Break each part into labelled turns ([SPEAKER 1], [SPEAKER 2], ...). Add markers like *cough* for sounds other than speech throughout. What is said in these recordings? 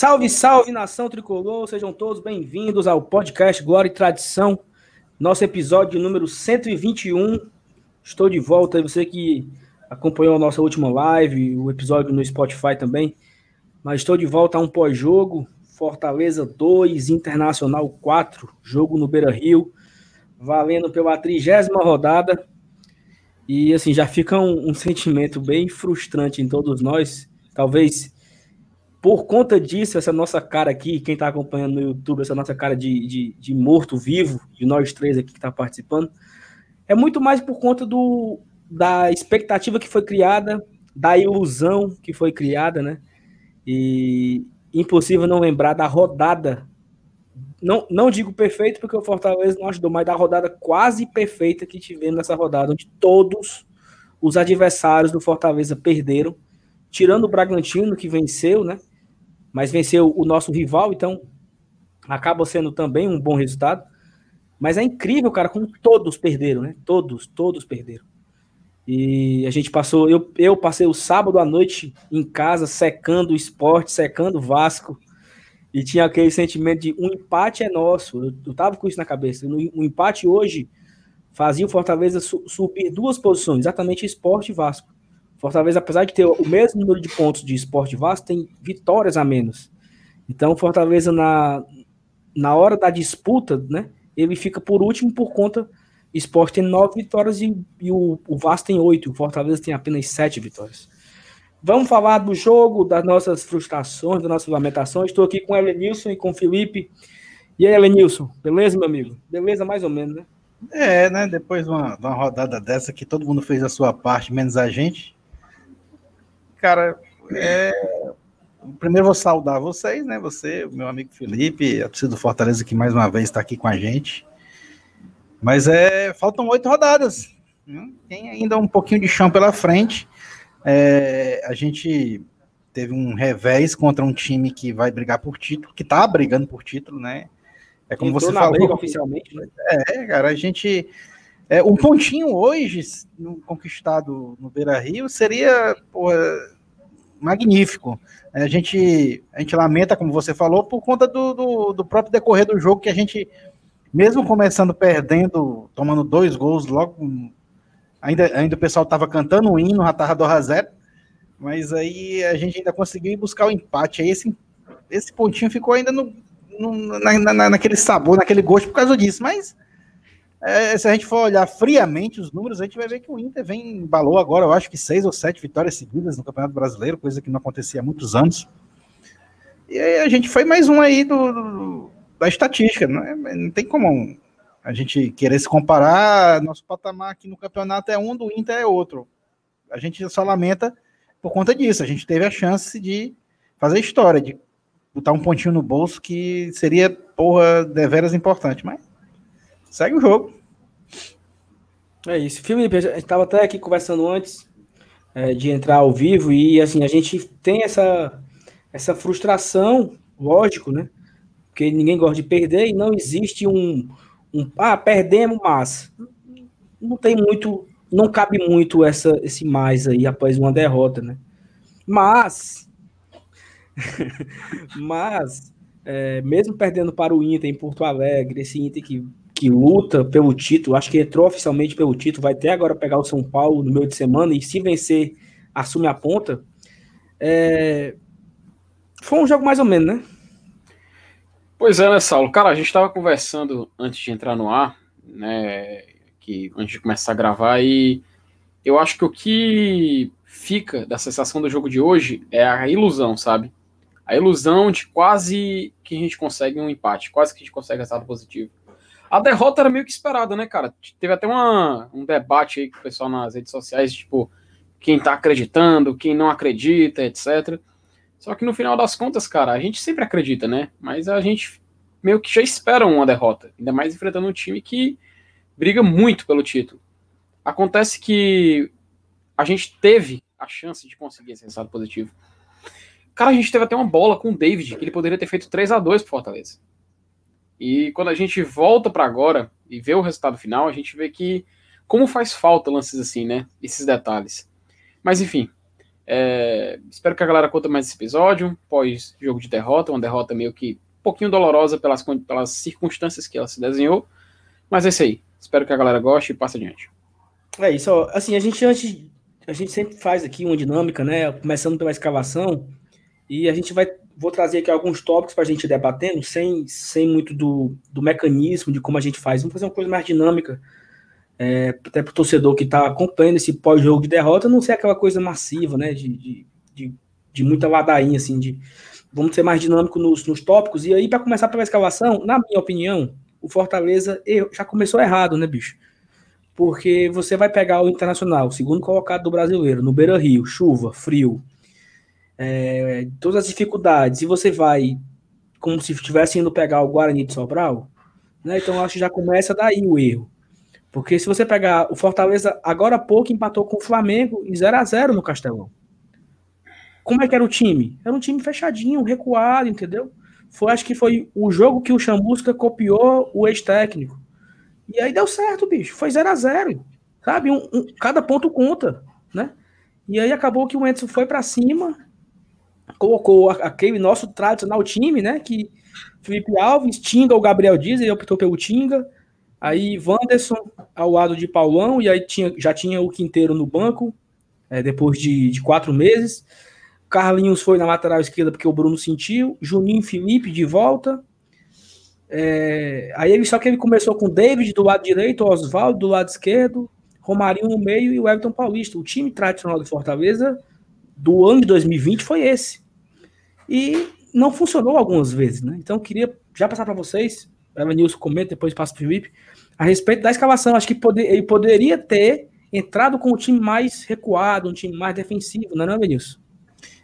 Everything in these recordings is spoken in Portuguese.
[SPEAKER 1] Salve, salve, nação tricolor, sejam todos bem-vindos ao podcast Glória e Tradição, nosso episódio número 121. Estou de volta, você que acompanhou a nossa última live, o episódio no Spotify também, mas estou de volta a um pós-jogo, Fortaleza 2, Internacional 4, jogo no Beira-Rio, valendo pela trigésima rodada, e assim, já fica um, um sentimento bem frustrante em todos nós, talvez por conta disso, essa nossa cara aqui, quem está acompanhando no YouTube, essa nossa cara de, de, de morto-vivo, de nós três aqui que está participando, é muito mais por conta do, da expectativa que foi criada, da ilusão que foi criada, né? E impossível não lembrar da rodada. Não, não digo perfeito, porque o Fortaleza não ajudou, mas da rodada quase perfeita que tivemos nessa rodada, onde todos os adversários do Fortaleza perderam, tirando o Bragantino, que venceu, né? Mas venceu o nosso rival, então acaba sendo também um bom resultado. Mas é incrível, cara, como todos perderam, né? Todos, todos perderam. E a gente passou, eu, eu passei o sábado à noite em casa, secando o esporte, secando o Vasco, e tinha aquele sentimento de um empate é nosso. Eu, eu tava com isso na cabeça. Um empate hoje fazia o Fortaleza su, subir duas posições, exatamente esporte e Vasco. Fortaleza, apesar de ter o mesmo número de pontos de esporte Vasco, tem vitórias a menos. Então, Fortaleza, na, na hora da disputa, né, ele fica por último por conta. Esporte tem nove vitórias e, e o, o Vasco tem oito. O Fortaleza tem apenas sete vitórias. Vamos falar do jogo, das nossas frustrações, das nossas lamentações. Estou aqui com o Elenilson e com o Felipe. E aí, Elenilson, beleza, meu amigo? Beleza, mais ou menos, né?
[SPEAKER 2] É, né? Depois de uma, uma rodada dessa que todo mundo fez a sua parte, menos a gente cara, é... primeiro vou saudar vocês, né? Você, meu amigo Felipe, a torcida do Fortaleza que mais uma vez está aqui com a gente. Mas é, faltam oito rodadas. Né? Tem ainda um pouquinho de chão pela frente. É, a gente teve um revés contra um time que vai brigar por título, que tá brigando por título, né? É como Entrou você falou. oficialmente, né? É, cara, a gente é, um pontinho hoje, conquistado no Beira Rio, seria porra, magnífico. É, a gente, a gente lamenta, como você falou, por conta do, do, do, próprio decorrer do jogo, que a gente, mesmo começando perdendo, tomando dois gols logo. Ainda, ainda o pessoal estava cantando o hino, já estava 2 a 0 mas aí a gente ainda conseguiu buscar o empate. Aí esse, esse pontinho ficou ainda no, no na, na, naquele sabor, naquele gosto por causa disso. Mas é, se a gente for olhar friamente os números, a gente vai ver que o Inter vem embalou agora, eu acho que seis ou sete vitórias seguidas no Campeonato Brasileiro, coisa que não acontecia há muitos anos. E a gente foi mais um aí do, do da estatística, não, é? não tem como a gente querer se comparar, nosso patamar aqui no campeonato é um, do Inter é outro. A gente só lamenta por conta disso, a gente teve a chance de fazer história, de botar um pontinho no bolso que seria, porra, deveras importante, mas segue o jogo.
[SPEAKER 1] É isso. Felipe, a gente estava até aqui conversando antes é, de entrar ao vivo e assim, a gente tem essa, essa frustração, lógico, né? Porque ninguém gosta de perder e não existe um, um ah, perdemos, mas não tem muito, não cabe muito essa, esse mais aí após uma derrota, né? Mas, *laughs* mas, é, mesmo perdendo para o Inter em Porto Alegre, esse Inter que que luta pelo título, acho que entrou oficialmente pelo título, vai até agora pegar o São Paulo no meio de semana e se vencer, assume a ponta. É... Foi um jogo mais ou menos, né?
[SPEAKER 3] Pois é, né, Saulo? Cara, a gente estava conversando antes de entrar no ar, né, que antes de começar a gravar, e eu acho que o que fica da sensação do jogo de hoje é a ilusão, sabe? A ilusão de quase que a gente consegue um empate, quase que a gente consegue resultado positivo. A derrota era meio que esperada, né, cara? Teve até uma, um debate aí com o pessoal nas redes sociais, tipo, quem tá acreditando, quem não acredita, etc. Só que no final das contas, cara, a gente sempre acredita, né? Mas a gente meio que já espera uma derrota, ainda mais enfrentando um time que briga muito pelo título. Acontece que a gente teve a chance de conseguir esse resultado positivo. Cara, a gente teve até uma bola com o David, que ele poderia ter feito 3 a 2 pro Fortaleza. E quando a gente volta para agora e vê o resultado final, a gente vê que como faz falta lances assim, né? Esses detalhes. Mas enfim, É, espero que a galera conta mais esse episódio, pós jogo de derrota, uma derrota meio que um pouquinho dolorosa pelas, pelas circunstâncias que ela se desenhou. Mas é isso aí. Espero que a galera goste e passe adiante.
[SPEAKER 1] É isso, assim, a gente antes a gente sempre faz aqui uma dinâmica, né? Começando pela escalação, e a gente vai. Vou trazer aqui alguns tópicos para a gente debatendo, sem, sem muito do, do mecanismo de como a gente faz. Vamos fazer uma coisa mais dinâmica, é, até para o torcedor que está acompanhando esse pós-jogo de derrota, não ser aquela coisa massiva, né? De, de, de, de muita ladainha, assim, de. Vamos ser mais dinâmico nos, nos tópicos. E aí, para começar pela escalação, na minha opinião, o Fortaleza já começou errado, né, bicho? porque você vai pegar o Internacional, segundo colocado do brasileiro, no Beira Rio, chuva, frio, é, todas as dificuldades, e você vai como se estivesse indo pegar o Guarani de Sobral, né? Então acho que já começa daí o erro. Porque se você pegar o Fortaleza, agora há pouco empatou com o Flamengo em 0 a 0 no Castelão. Como é que era o time? Era um time fechadinho, recuado, entendeu? Foi, acho que foi o jogo que o Chamusca copiou o ex-técnico. E aí deu certo, bicho. Foi 0 a 0 Sabe? Um, um, cada ponto conta, né? E aí acabou que o Edson foi para cima, colocou aquele nosso tradicional time, né? Que Felipe Alves, Tinga, o Gabriel Dias, ele optou pelo Tinga. Aí Wanderson ao lado de Paulão, e aí tinha, já tinha o Quinteiro no banco, é, depois de, de quatro meses. Carlinhos foi na lateral esquerda porque o Bruno sentiu. Juninho Felipe de volta. É, aí ele só que ele começou com David do lado direito, Oswaldo do lado esquerdo, Romarinho no meio e o Everton Paulista. O time tradicional do Fortaleza do ano de 2020 foi esse. E não funcionou algumas vezes, né? Então queria já passar para vocês, Evanilson comenta, depois passa para o Felipe, a respeito da escalação. Acho que poder, ele poderia ter entrado com um time mais recuado, um time mais defensivo, não é, não?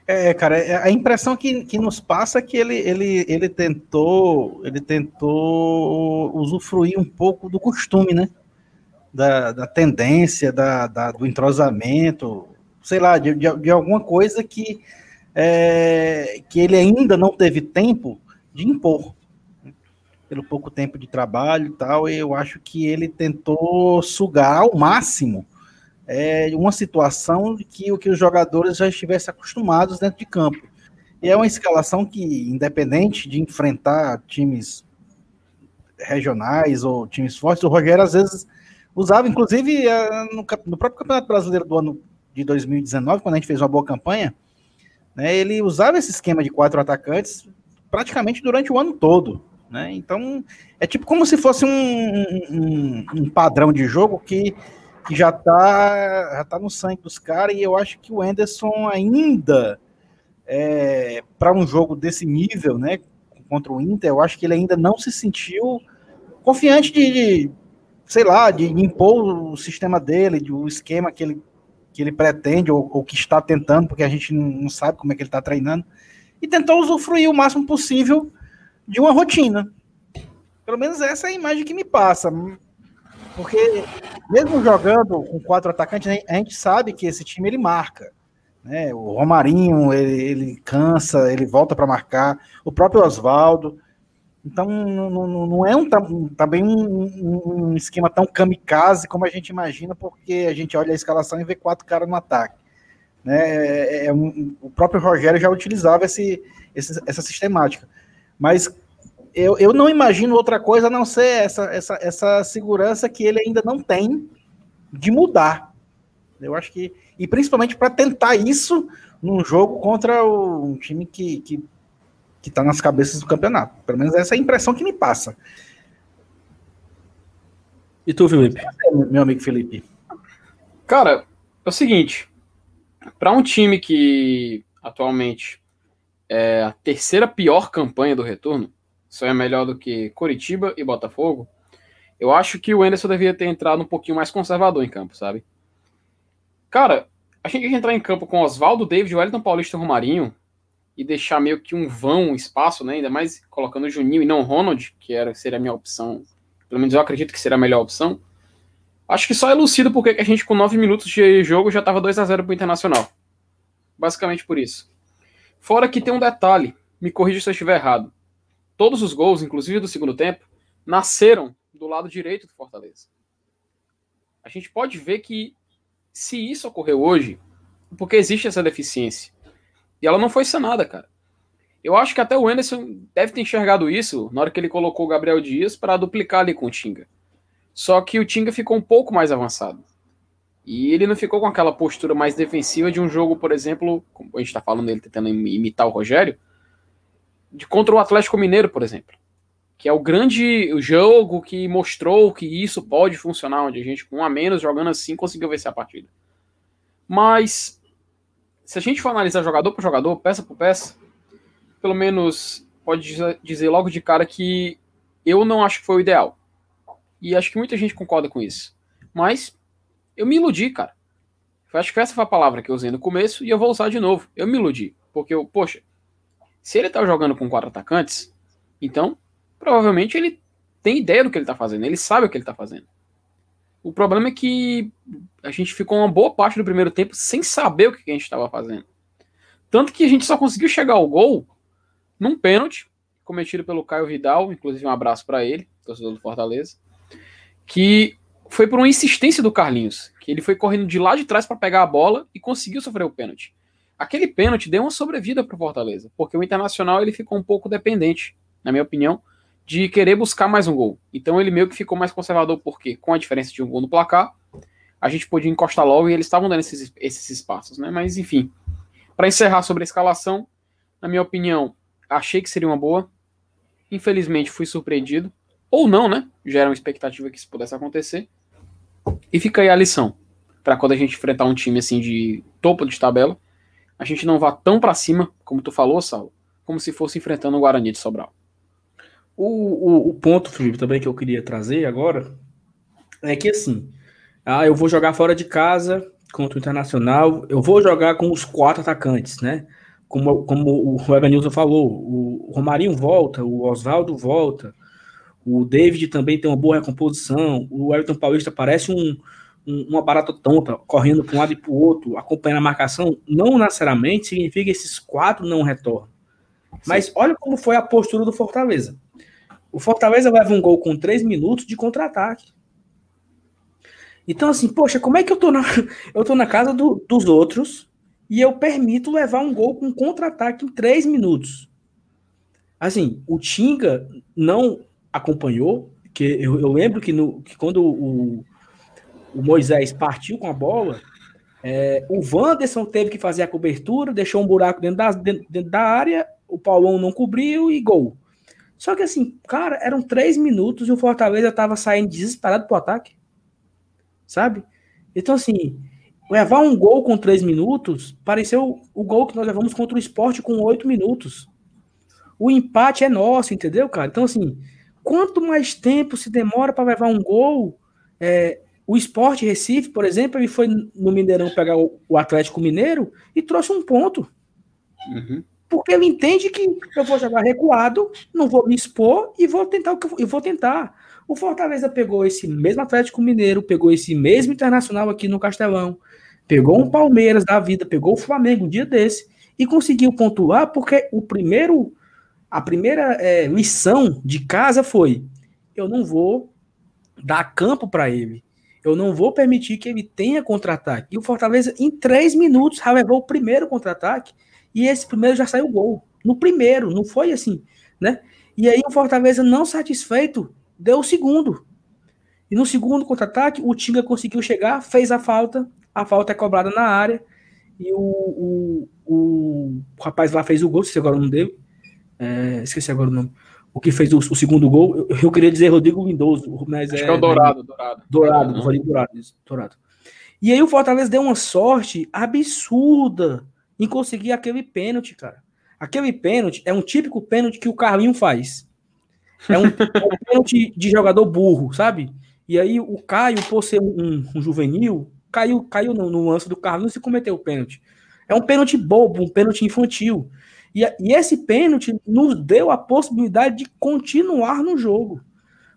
[SPEAKER 2] É, cara, é, a impressão que, que nos passa é que ele, ele, ele tentou ele tentou usufruir um pouco do costume, né? Da, da tendência, da, da, do entrosamento, sei lá, de, de, de alguma coisa que, é, que ele ainda não teve tempo de impor. Pelo pouco tempo de trabalho e tal, eu acho que ele tentou sugar ao máximo é, uma situação que, que os jogadores já estivessem acostumados dentro de campo. E é uma escalação que, independente de enfrentar times regionais ou times fortes, o Rogério às vezes usava, inclusive no, no próprio Campeonato Brasileiro do ano de 2019, quando a gente fez uma boa campanha, né, ele usava esse esquema de quatro atacantes praticamente durante o ano todo. Né? Então, é tipo como se fosse um, um, um padrão de jogo que que já tá, já tá no sangue dos caras, e eu acho que o Anderson ainda, é, para um jogo desse nível, né, contra o Inter, eu acho que ele ainda não se sentiu confiante de, de sei lá, de impor o sistema dele, de, o esquema que ele, que ele pretende, ou, ou que está tentando, porque a gente não sabe como é que ele está treinando, e tentou usufruir o máximo possível de uma rotina. Pelo menos essa é a imagem que me passa. Porque mesmo jogando com quatro atacantes, a gente sabe que esse time ele marca. Né? O Romarinho, ele, ele cansa, ele volta para marcar. O próprio Oswaldo. Então, não, não, não é um, também um, um, esquema tão kamikaze como a gente imagina, porque a gente olha a escalação e vê quatro caras no ataque. Né? É, é um, o próprio Rogério já utilizava esse, esse, essa sistemática. Mas eu, eu não imagino outra coisa a não ser essa, essa, essa segurança que ele ainda não tem de mudar. Eu acho que. E principalmente para tentar isso num jogo contra o, um time que, que, que tá nas cabeças do campeonato. Pelo menos essa é a impressão que me passa.
[SPEAKER 1] E tu, Felipe?
[SPEAKER 2] Meu amigo Felipe.
[SPEAKER 3] Cara, é o seguinte. Para um time que atualmente é a terceira pior campanha do retorno, só é melhor do que Coritiba e Botafogo, eu acho que o Anderson devia ter entrado um pouquinho mais conservador em campo, sabe? Cara, a gente entrar em campo com Oswaldo, David, Wellington Paulista e Romarinho e deixar meio que um vão, um espaço, né? Ainda mais colocando o Juninho e não o Ronald, que era, seria a minha opção. Pelo menos eu acredito que seria a melhor opção. Acho que só elucido porque a gente, com 9 minutos de jogo, já estava 2 a 0 pro Internacional. Basicamente por isso. Fora que tem um detalhe, me corrija se eu estiver errado. Todos os gols, inclusive do segundo tempo, nasceram do lado direito do Fortaleza. A gente pode ver que se isso ocorreu hoje, porque existe essa deficiência. E ela não foi sanada, cara. Eu acho que até o Anderson deve ter enxergado isso na hora que ele colocou o Gabriel Dias para duplicar ali com o Tinga. Só que o Tinga ficou um pouco mais avançado. E ele não ficou com aquela postura mais defensiva de um jogo, por exemplo, como a gente está falando dele tentando imitar o Rogério, de contra o Atlético Mineiro, por exemplo. Que é o grande jogo que mostrou que isso pode funcionar, onde a gente, com um a menos, jogando assim, conseguiu vencer a partida. Mas, se a gente for analisar jogador por jogador, peça por peça, pelo menos pode dizer logo de cara que eu não acho que foi o ideal. E acho que muita gente concorda com isso. Mas eu me iludi, cara. Eu acho que essa foi a palavra que eu usei no começo e eu vou usar de novo. Eu me iludi. Porque eu, poxa, se ele tá jogando com quatro atacantes, então provavelmente ele tem ideia do que ele tá fazendo, ele sabe o que ele tá fazendo. O problema é que a gente ficou uma boa parte do primeiro tempo sem saber o que a gente estava fazendo. Tanto que a gente só conseguiu chegar ao gol num pênalti cometido pelo Caio Vidal, inclusive um abraço para ele, torcedor do Fortaleza, que foi por uma insistência do Carlinhos, que ele foi correndo de lá de trás para pegar a bola e conseguiu sofrer o pênalti. Aquele pênalti deu uma sobrevida para o Fortaleza, porque o Internacional ele ficou um pouco dependente, na minha opinião, de querer buscar mais um gol. Então ele meio que ficou mais conservador, porque com a diferença de um gol no placar, a gente podia encostar logo e eles estavam dando esses, esses espaços, né? Mas enfim, para encerrar sobre a escalação, na minha opinião, achei que seria uma boa. Infelizmente fui surpreendido. Ou não, né? Já era uma expectativa que isso pudesse acontecer. E fica aí a lição. para quando a gente enfrentar um time assim de topo de tabela, a gente não vá tão para cima, como tu falou, Saulo, como se fosse enfrentando o Guarani de Sobral.
[SPEAKER 1] O, o, o, ponto, Felipe, também que eu queria trazer agora é que assim, ah, eu vou jogar fora de casa contra o Internacional, eu vou jogar com os quatro atacantes, né? Como, como o *laughs* Evanilson falou, o Romarinho volta, o Oswaldo volta, o David também tem uma boa recomposição. O Everton Paulista parece um, um, uma barata tonta, correndo para um lado e para o outro, acompanhando a marcação. Não necessariamente significa que esses quatro não retornam. Mas olha como foi a postura do Fortaleza. O Fortaleza leva um gol com três minutos de contra-ataque. Então, assim, poxa, como é que eu tô na, *laughs* eu tô na casa do, dos outros e eu permito levar um gol com contra-ataque em três minutos? Assim, o Tinga não acompanhou, que eu, eu lembro que, no, que quando o, o Moisés partiu com a bola, é, o Wanderson teve que fazer a cobertura, deixou um buraco dentro da, dentro, dentro da área, o Paulão não cobriu e gol. Só que assim, cara, eram três minutos e o Fortaleza tava saindo desesperado pro ataque. Sabe? Então, assim, levar um gol com três minutos pareceu o gol que nós levamos contra o esporte com oito minutos. O empate é nosso, entendeu, cara? Então, assim, quanto mais tempo se demora para levar um gol, é, o Esporte Recife, por exemplo, ele foi no Mineirão pegar o, Atlético Mineiro e trouxe um ponto. Uhum. Porque ele entende que eu vou jogar recuado, não vou me expor e vou tentar o que eu, eu vou tentar. O Fortaleza pegou esse mesmo Atlético Mineiro, pegou esse mesmo Internacional aqui no Castelão, pegou um Palmeiras da vida, pegou o Flamengo um dia desse e conseguiu pontuar porque o primeiro a primeira é, lição de casa foi: eu não vou dar campo para ele. Eu não vou permitir que ele tenha contra-ataque. E o Fortaleza, em três minutos, já levou o primeiro contra-ataque. E esse primeiro já saiu gol. No primeiro, não foi assim, né? E aí o Fortaleza, não satisfeito, deu o segundo. E no segundo contra-ataque, o Tinga conseguiu chegar, fez a falta. A falta é cobrada na área. E o, o, o, o rapaz lá fez o gol, se agora não deu. É, esqueci agora o nome. O que fez o, o segundo gol, eu, eu, queria dizer Rodrigo Lindoso, mas
[SPEAKER 3] Acho é, que é o Dourado, Dourado.
[SPEAKER 1] Dourado. Rodrigo Dourado, Dourado. E aí o Fortaleza deu uma sorte absurda em conseguir aquele pênalti, cara. Aquele pênalti é um típico pênalti que o Carlinho faz. É um, *laughs* é pênalti de jogador burro, sabe? E aí o Caio, por ser um, um juvenil, caiu, caiu no, no lance do Carlinhos e cometeu o pênalti. É um pênalti bobo, um pênalti infantil. E, e esse pênalti nos deu a possibilidade de continuar no jogo.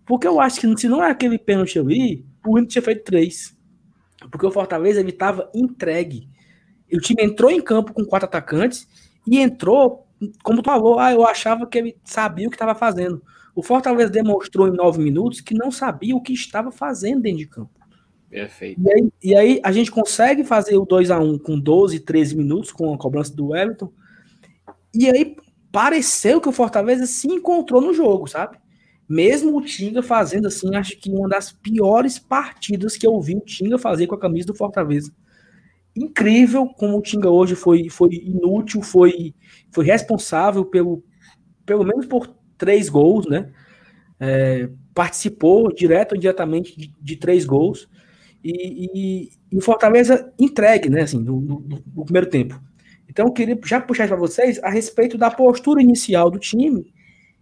[SPEAKER 1] Porque eu acho que se não é aquele pênalti ali, o Inter tinha feito três. Porque o Fortaleza ele estava entregue. O time entrou em campo com quatro atacantes e entrou, como tu falou, ah, eu achava que ele sabia o que estava fazendo. O Fortaleza demonstrou em nove minutos que não sabia o que estava fazendo dentro de campo. Perfeito. E aí, e aí a gente consegue fazer o 2 a 1 com 12, 13 minutos com a cobrança do Everton. E aí pareceu que o Fortaleza se encontrou no jogo, sabe? Mesmo o Tinga fazendo assim, acho que uma das piores partidas que eu vi o Tinga fazer com a camisa do Fortaleza. Incrível como o Tinga hoje foi, foi inútil, foi, foi responsável pelo, pelo menos por três gols, né? É, participou direto ou indiretamente de, de três gols. E, o Fortaleza entregue, né? Assim, no, no, no primeiro tempo. Então, eu queria já puxar para vocês a respeito da postura inicial do time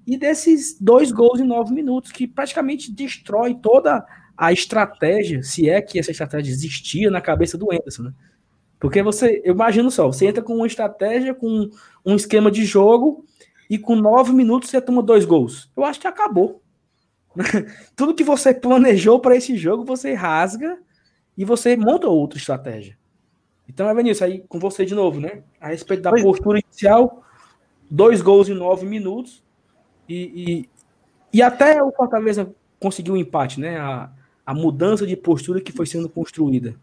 [SPEAKER 1] e desses dois gols em nove minutos, que praticamente destrói toda a estratégia, se é que essa estratégia existia na cabeça do Anderson, né? Porque você, eu imagino só, você entra com uma estratégia, com um esquema de jogo, e com nove minutos você toma dois gols. Eu acho que acabou. *laughs* Tudo que você planejou para esse jogo, você rasga e você monta outra estratégia. Então, é Vinícius, aí com você de novo, né? A respeito da postura inicial, dois gols em nove minutos, e, e, e até o Fortaleza conseguiu um empate, né? A, a mudança de postura que foi sendo construída.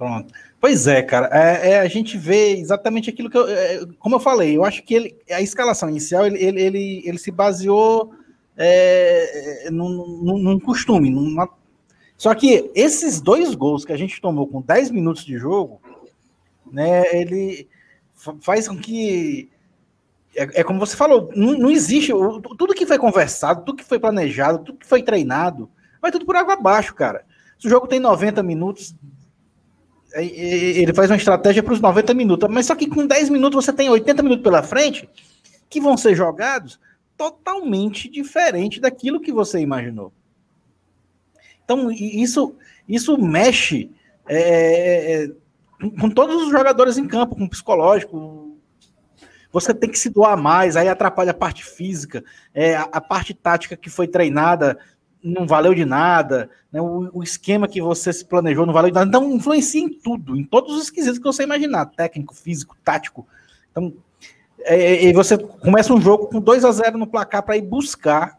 [SPEAKER 2] Pronto. Pois é, cara. É, é, a gente vê exatamente aquilo que eu. É, como eu falei, eu acho que ele, a escalação inicial ele, ele, ele, ele se baseou é, num, num, num, costume. Numa... Só que esses dois gols que a gente tomou com 10 minutos de jogo, né, ele faz com que é, é, como você falou, não, não existe. Tudo que foi conversado, tudo que foi planejado, tudo que foi treinado, vai tudo por água abaixo, cara. Se o jogo tem 90 minutos, ele faz uma estratégia para os 90 minutos, mas só que com 10 minutos você tem 80 minutos pela frente que vão ser jogados totalmente diferente daquilo que você imaginou. Então, isso, isso mexe é, é com todos os jogadores em campo, com o psicológico, você tem que se doar mais, aí atrapalha a parte física, é, a, a parte tática que foi treinada não valeu de nada, né? o, o, esquema que você se planejou não valeu de nada. Então, influencia em tudo, em todos os quesitos que você imaginar, técnico, físico, tático. Então, é, é e você começa um jogo com 2 a 0 no placar para ir buscar.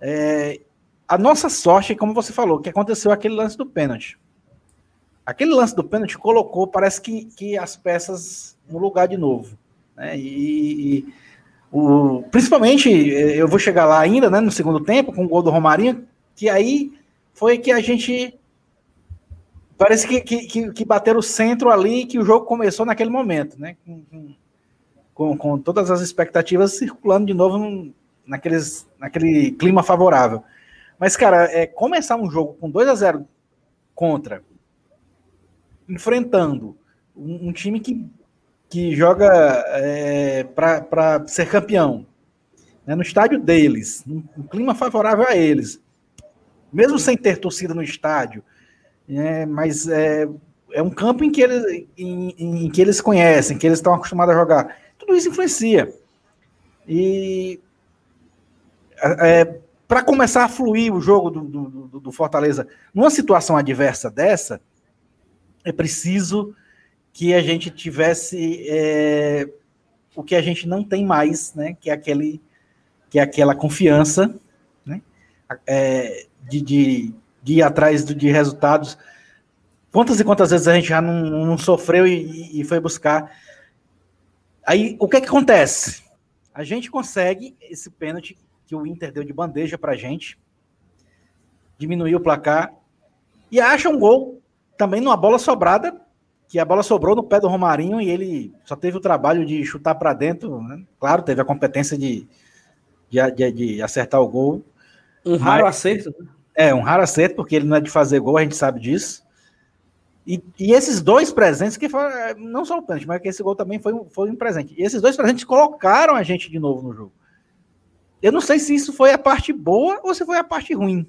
[SPEAKER 2] É, a nossa sorte, como você falou, que aconteceu aquele lance do pênalti. Aquele lance do pênalti colocou, parece que, que as peças no lugar de novo. Né? E, e o, principalmente, eh, eu vou chegar lá ainda, né, no segundo tempo, com o gol do Romarinho, que aí foi que a gente. Parece que, que, que bateram o centro ali, que o jogo começou naquele momento, né? Com, com, com todas as expectativas circulando de novo num, naqueles, naquele clima favorável. Mas, cara, é, começar um jogo com 2 a 0 contra, enfrentando um, um time que que joga é, para ser campeão, né, no estádio deles, um, clima favorável a eles, mesmo sem ter torcida no estádio, é, mas é, é um campo em que, eles, em, em, que eles conhecem, que eles estão acostumados a jogar. Tudo isso influencia. E é, para começar a fluir o jogo do, do, do Fortaleza numa situação adversa dessa, é preciso que a gente tivesse é, o que a gente não tem mais, né? Que é aquele, que é aquela confiança, né? É, de, de, de, ir atrás de resultados. Quantas e quantas vezes a gente já não, não sofreu e, e, foi buscar? Aí o que, é que acontece? A gente consegue esse pênalti que o Inter deu de bandeja para a gente, diminuir o placar e acha um gol também numa bola sobrada que a bola sobrou no pé do Romarinho e ele só teve o trabalho de chutar para dentro. Né? Claro, teve a competência de, de, de, de acertar o gol.
[SPEAKER 1] Um raro mas, acerto. Né?
[SPEAKER 2] É, um raro acerto, porque ele não é de fazer gol, a gente sabe disso. E, e esses dois presentes, que foram, é, não só o pênalti, mas que esse gol também foi, foi um presente. E esses dois presentes colocaram a gente de novo no jogo. Eu não sei se isso foi a parte boa ou se foi a parte ruim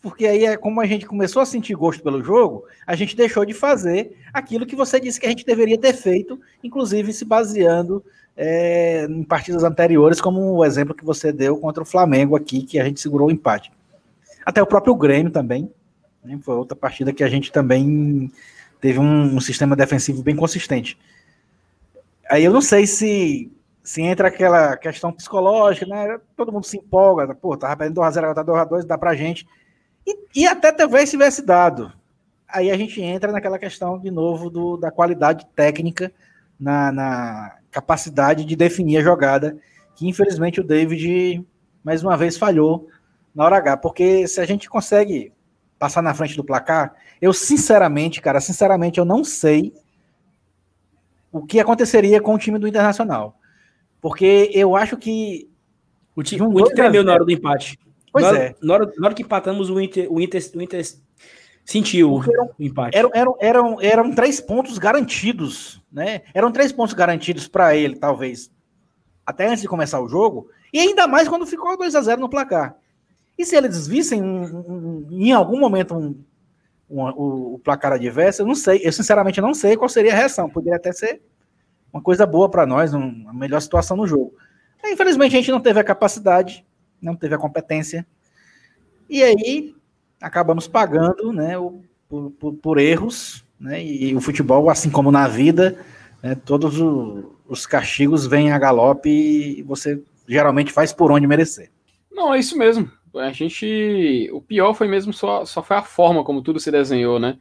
[SPEAKER 2] porque aí é como a gente começou a sentir gosto pelo jogo, a gente deixou de fazer aquilo que você disse que a gente deveria ter feito, inclusive se baseando é, em partidas anteriores, como o exemplo que você deu contra o Flamengo aqui, que a gente segurou o empate. Até o próprio Grêmio também, né, foi outra partida que a gente também teve um, um, sistema defensivo bem consistente. Aí eu não sei se se entra aquela questão psicológica, né? Todo mundo se empolga, pô, tava perdendo 2x0, agora tá 2x2, dá pra gente. E, e até talvez tivesse dado. Aí a gente entra naquela questão de novo do, da qualidade técnica na, na capacidade de definir a jogada, que infelizmente o David mais uma vez falhou na hora H, porque se a gente consegue passar na frente do placar, eu sinceramente, cara, sinceramente eu não sei o que aconteceria com o time do Internacional. Porque eu acho que
[SPEAKER 1] o time um o Inter tremeu na hora do empate.
[SPEAKER 2] Pois
[SPEAKER 1] na
[SPEAKER 2] é.
[SPEAKER 1] Na hora, na hora que empatamos, o Inter, o Inter, o Inter sentiu eram, o empate.
[SPEAKER 2] Eram, eram, eram, eram três pontos garantidos, né? Eram três pontos garantidos para ele, talvez, até antes de começar o jogo, e ainda mais quando ficou 2 a 0 no placar. E se eles vissem um, um, em algum momento um, o, o, placar adverso, eu não sei, eu sinceramente não sei qual seria a reação. Poderia até ser uma coisa boa para nós, uma melhor situação no jogo. Infelizmente a gente não teve a capacidade, não teve a competência. E aí acabamos pagando né, por, por, por, erros, né, e o futebol, assim como na vida, né, todos o, os castigos vêm a galope e você geralmente faz por onde merecer.
[SPEAKER 3] Não, é isso mesmo. A gente. O pior foi mesmo só, só foi a forma como tudo se desenhou, né?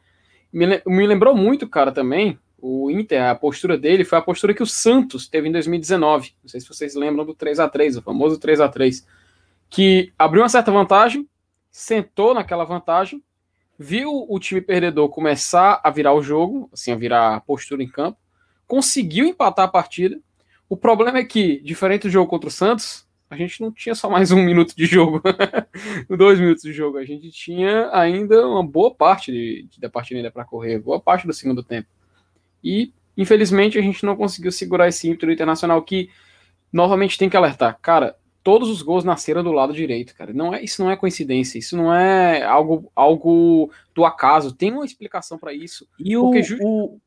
[SPEAKER 3] Me, me lembrou muito, cara, também. O Inter, a postura dele foi a postura que o Santos teve em 2019. Não sei se vocês lembram do 3 a 3 o famoso 3 a 3 Que abriu uma certa vantagem, sentou naquela vantagem, viu o time perdedor começar a virar o jogo, assim, a virar a postura em campo, conseguiu empatar a partida. O problema é que, diferente do jogo contra o Santos, a gente não tinha só mais um *laughs* minuto de jogo, *laughs* dois minutos de jogo, a gente tinha ainda uma boa parte de, de da partida ainda para correr, boa parte do segundo tempo. E, infelizmente, a gente não conseguiu segurar esse ímpeto internacional que, novamente, tem que alertar. Cara, todos os gols nasceram do lado direito, cara. Não é, isso não é coincidência, isso não é algo, algo do acaso. Tem uma explicação para isso.
[SPEAKER 1] E o, o,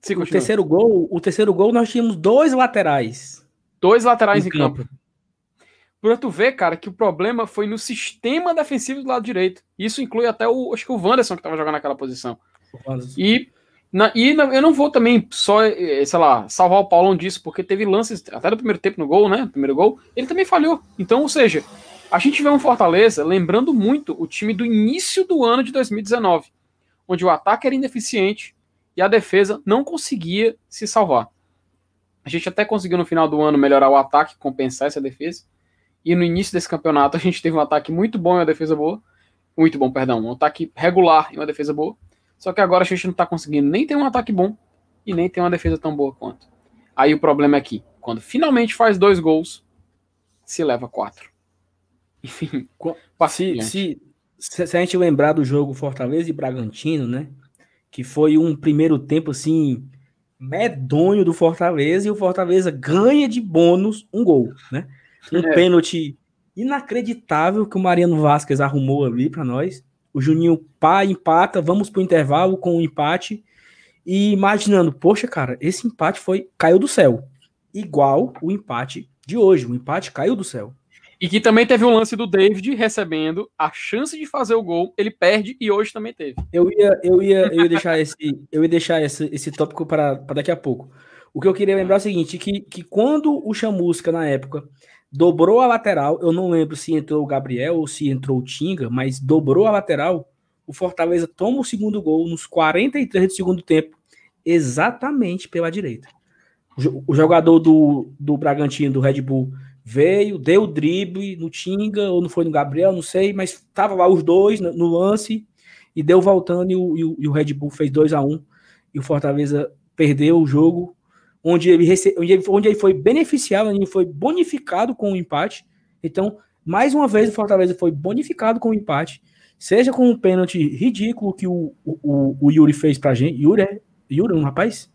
[SPEAKER 1] Sim, o terceiro gol, o terceiro gol nós tínhamos dois laterais.
[SPEAKER 3] Dois laterais em campo. campo. Pra tu ver, cara, que o problema foi no sistema defensivo do lado direito. Isso inclui até o, acho que o Wanderson que tava jogando naquela posição. E na, e na, eu não vou também só, eh, sei lá, salvar o Paulão disso, porque teve lances até no primeiro tempo no gol, né? Primeiro gol, ele também falhou. Então, ou seja, a gente vê um Fortaleza lembrando muito o time do início do ano de 2019, onde o ataque era ineficiente e a defesa não conseguia se salvar. A gente até conseguiu no final do ano melhorar o ataque, compensar essa defesa. E no início desse campeonato *laughs* a gente teve um ataque muito bom e uma defesa boa. Muito bom, perdão. Um ataque regular e uma defesa boa. Só que agora a gente não está conseguindo nem ter um ataque bom e nem ter uma defesa tão boa quanto. Aí o problema é que, quando finalmente faz dois gols, se leva quatro. *laughs*
[SPEAKER 1] Enfim, se, se, se, a gente lembrar do jogo Fortaleza e Bragantino, né? Que foi um primeiro tempo assim medonho do Fortaleza e o Fortaleza ganha de bônus um gol, né? Um é. pênalti inacreditável que o Mariano Vasquez arrumou ali para nós. O Juninho pá, empata, vamos pro intervalo com o um empate. E imaginando, poxa, cara, esse empate foi caiu do céu. Igual o empate de hoje. O empate caiu do céu.
[SPEAKER 3] E que também teve um lance do David recebendo a chance de fazer o gol, ele perde e hoje também teve.
[SPEAKER 1] Eu ia, eu ia, eu ia deixar esse, eu ia deixar esse, esse tópico para daqui a pouco. O que eu queria lembrar é o seguinte, que, que quando o Chamusca na época dobrou a lateral. Eu não lembro se entrou o Gabriel ou se entrou o Tinga, mas dobrou a lateral. O Fortaleza toma o segundo gol nos 43 do segundo tempo, exatamente pela direita. O jogador do, do Bragantino, do Red Bull, veio, deu o drible no Tinga, ou não foi no Gabriel, não sei, mas estava lá os dois no, no, lance e deu voltando e o, e o, e o Red Bull fez 2 a 1 um, e o Fortaleza perdeu o jogo onde ele, rece... onde ele, onde ele foi beneficiado, onde ele foi bonificado com o empate. Então, mais uma vez, o Fortaleza foi bonificado com o empate, seja com um pênalti ridículo que o, o, o Yuri fez pra gente. Yuri é Yuri, um rapaz?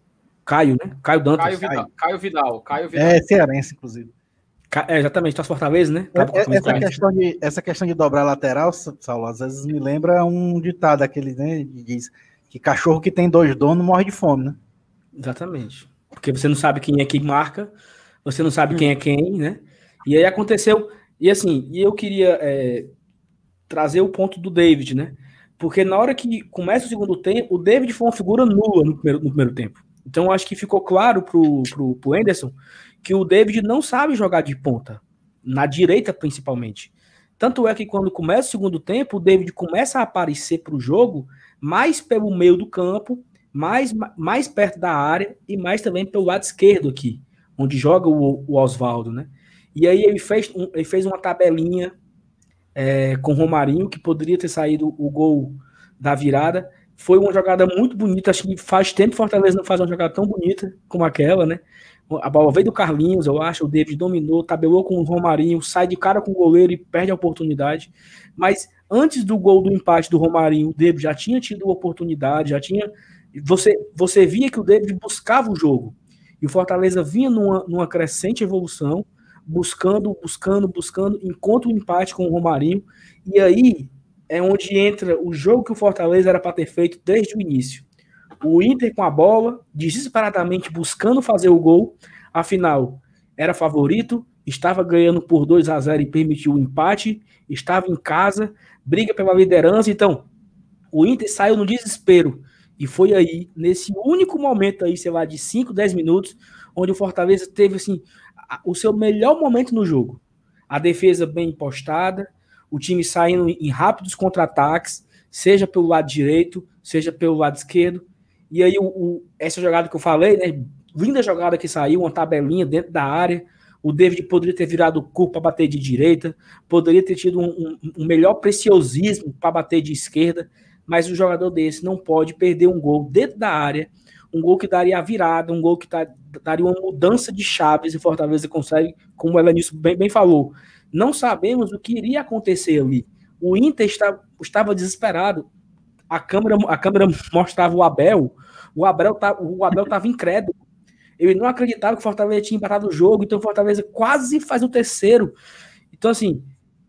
[SPEAKER 1] Caio, né? Caio Dantas.
[SPEAKER 3] Caio Vidal. Caio Vidal. Caio Vidal.
[SPEAKER 2] É, cearense, inclusive.
[SPEAKER 1] É, exatamente, tá Fortaleza, né? Tá
[SPEAKER 2] é, essa, questão de, essa questão de dobrar lateral, Saulo, às vezes me lembra um ditado aquele, né? Diz que cachorro que tem dois donos morre de fome, né?
[SPEAKER 1] Exatamente porque você não sabe quem é quem marca, você não sabe quem é quem, né? E aí aconteceu, e assim, e eu queria é, trazer o ponto do David, né? Porque na hora que começa o segundo tempo, o David foi uma figura nula no primeiro, no primeiro tempo. Então acho que ficou claro pro, pro, pro Anderson que o David não sabe jogar de ponta, na direita principalmente. Tanto é que quando começa o segundo tempo, o David começa a aparecer para o jogo mais pelo meio do campo, mais, mais perto da área e mais também pelo lado esquerdo aqui, onde joga o, o Oswaldo, né? E aí ele fez, um, ele fez uma tabelinha é, com o Romarinho, que poderia ter saído o gol da virada. Foi uma jogada muito bonita. Acho que faz tempo Fortaleza não faz uma jogada tão bonita como aquela, né? A bola veio do Carlinhos, eu acho. O David dominou, tabelou com o Romarinho, sai de cara com o goleiro e perde a oportunidade. Mas antes do gol do empate do Romarinho, o David já tinha tido oportunidade, já tinha. Você, você via que o David buscava o jogo. E o Fortaleza vinha numa, numa crescente evolução buscando, buscando, buscando, encontra o um empate com o Romarinho, e aí é onde entra o jogo que o Fortaleza era para ter feito desde o início. O Inter com a bola, desesperadamente buscando fazer o gol, afinal, era favorito, estava ganhando por 2 a 0 e permitiu o empate, estava em casa, briga pela liderança, então o Inter saiu no desespero. E foi aí, nesse único momento aí, sei lá, de 5, 10 minutos, onde o Fortaleza teve assim o seu melhor momento no jogo. A defesa bem postada, o time saindo em rápidos contra-ataques, seja pelo lado direito, seja pelo lado esquerdo. E aí, o, o, essa jogada que eu falei, né? Linda jogada que saiu, uma tabelinha dentro da área. O David poderia ter virado o corpo para bater de direita, poderia ter tido um, um, um melhor preciosismo para bater de esquerda, mas o jogador desse não pode perder um gol dentro da área um gol que daria a virada, um gol que daria uma mudança de chaves e Fortaleza consegue, como ela nisso bem, bem falou. Não sabemos o que iria acontecer ali. O Inter está, estava desesperado. A câmera, a câmera mostrava o Abel. O Abel tá, o Abel estava incrédulo. Ele não acreditava que o Fortaleza tinha empatado o jogo, então o Fortaleza quase faz o terceiro. Então, assim,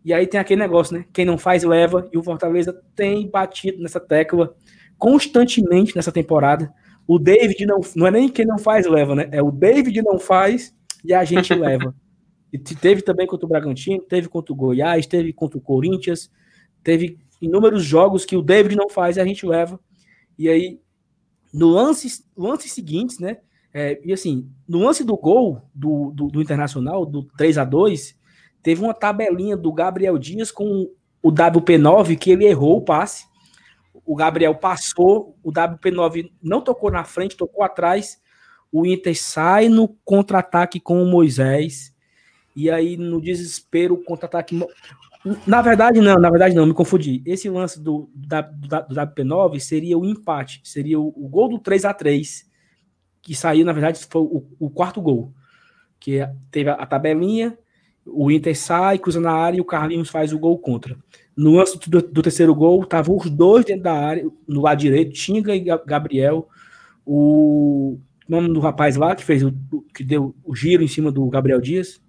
[SPEAKER 1] e aí tem aquele negócio, né? Quem não faz, leva, e o Fortaleza tem batido nessa tecla constantemente nessa temporada. O David não, não é nem quem não faz leva, né? É o David não faz e a gente *laughs* leva. E teve também contra o Bragantino, teve contra o Goiás, teve contra o Corinthians, teve inúmeros jogos que o David não faz e a gente leva. E aí, no lance, lance seguintes, né? É, e assim, no lance do gol do, do, do, Internacional, do 3 a 2 teve uma tabelinha do Gabriel Dias com o WP9 que ele errou o passe o Gabriel passou, o WP9 não tocou na frente, tocou atrás. O Inter sai no contra-ataque com o Moisés. E aí, no desespero, o contra-ataque. Na verdade, não, na verdade, não, me confundi. Esse lance do, do, do WP9 seria o empate, seria o, o, gol do 3 a 3 que saiu, na verdade, foi o, o quarto gol. Que teve a, a tabelinha, o Inter sai, cruza na área e o Carlinhos faz o gol contra. No lance do, do, terceiro gol, estavam os dois dentro da área, no lado direito, Tinga e Gabriel. O nome do rapaz lá que fez o que deu o giro em cima do Gabriel Dias?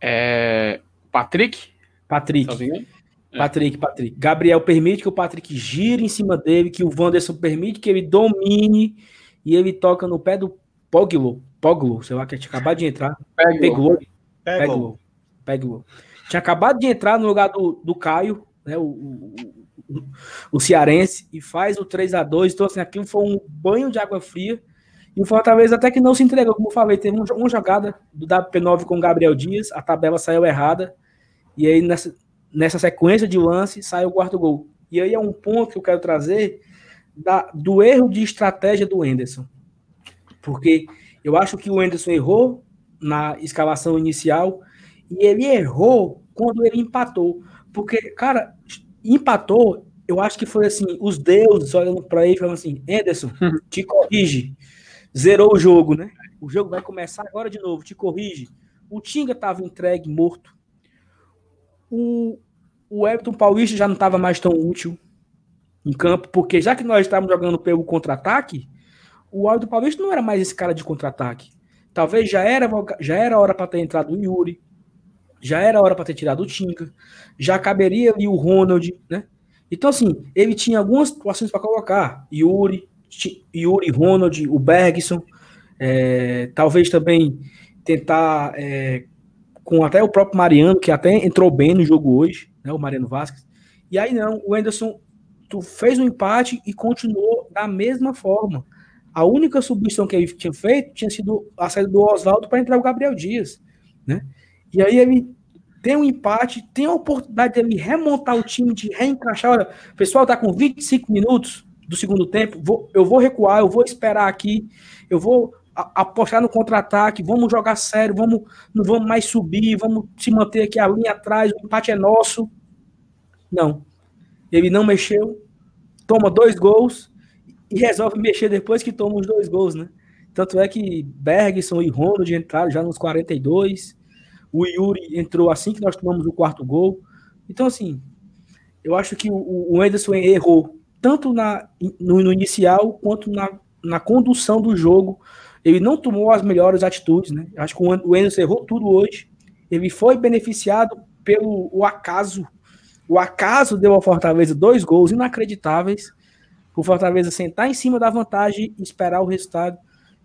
[SPEAKER 3] É. Patrick?
[SPEAKER 1] Patrick. É. Patrick, Patrick. Gabriel permite que o Patrick gire em cima dele, que o Wanderson permite que ele domine e ele toca no pé do Poglo. Poglo, sei lá, que tinha acabado de entrar. Peglo. Peglo. Peglo. Tinha acabado de entrar no lugar do, do Caio, né, o, o, o, o cearense, e faz o 3 a 2 Então, assim, aquilo foi um banho de água fria. E o Fortaleza até que não se entregou, como eu falei, teve uma jogada do WP9 com o Gabriel Dias, a tabela saiu errada, e aí nessa, nessa sequência de lance saiu o quarto gol. E aí é um ponto que eu quero trazer da, do erro de estratégia do Enderson. Porque eu acho que o Enderson errou na escalação inicial, e ele errou quando ele empatou. Porque, cara, empatou, eu acho que foi assim, os deuses olhando para ele falando assim, Anderson, *laughs* te corrige. Zerou o jogo, né? O jogo vai começar agora de novo, te corrige. O Tinga estava entregue, morto. O, o Everton Paulista já não estava mais tão útil em campo, porque já que nós estávamos jogando pelo contra-ataque, o Everton Paulista não era mais esse cara de contra-ataque. Talvez já era, já era hora para ter entrado o Yuri, já era hora para ter tirado o Tinga, já caberia ali o Ronald, né? Então, assim, ele tinha algumas situações para colocar. Yuri, Yuri, Ronald, o Bergson, é, talvez também tentar é, com até o próprio Mariano, que até entrou bem no jogo hoje, né, o Mariano Vasquez. E aí não, o Anderson tu fez um empate e continuou da mesma forma. A única substituição que ele tinha feito tinha sido a saída do Oswaldo para entrar o Gabriel Dias, né? E aí ele tem um empate, tem a oportunidade dele remontar o time, de reencaixar. Olha, pessoal tá com 25 minutos do segundo tempo, vou, eu vou recuar, eu vou esperar aqui, eu vou apostar no contra-ataque, vamos jogar sério, vamos, não vamos mais subir, vamos se manter aqui a linha atrás, o empate é nosso. Não. Ele não mexeu, toma dois gols e resolve mexer depois que toma os dois gols, né? Tanto é que Bergson e Ronald entraram já nos 42. O Yuri entrou assim que nós tomamos o quarto gol. Então, assim, eu acho que o, Anderson errou tanto na, no, no inicial quanto na, na condução do jogo. Ele não tomou as melhores atitudes, né? Acho que o Anderson errou tudo hoje. Ele foi beneficiado pelo o acaso. O acaso deu ao Fortaleza dois gols inacreditáveis. O Fortaleza sentar em cima da vantagem e esperar o resultado.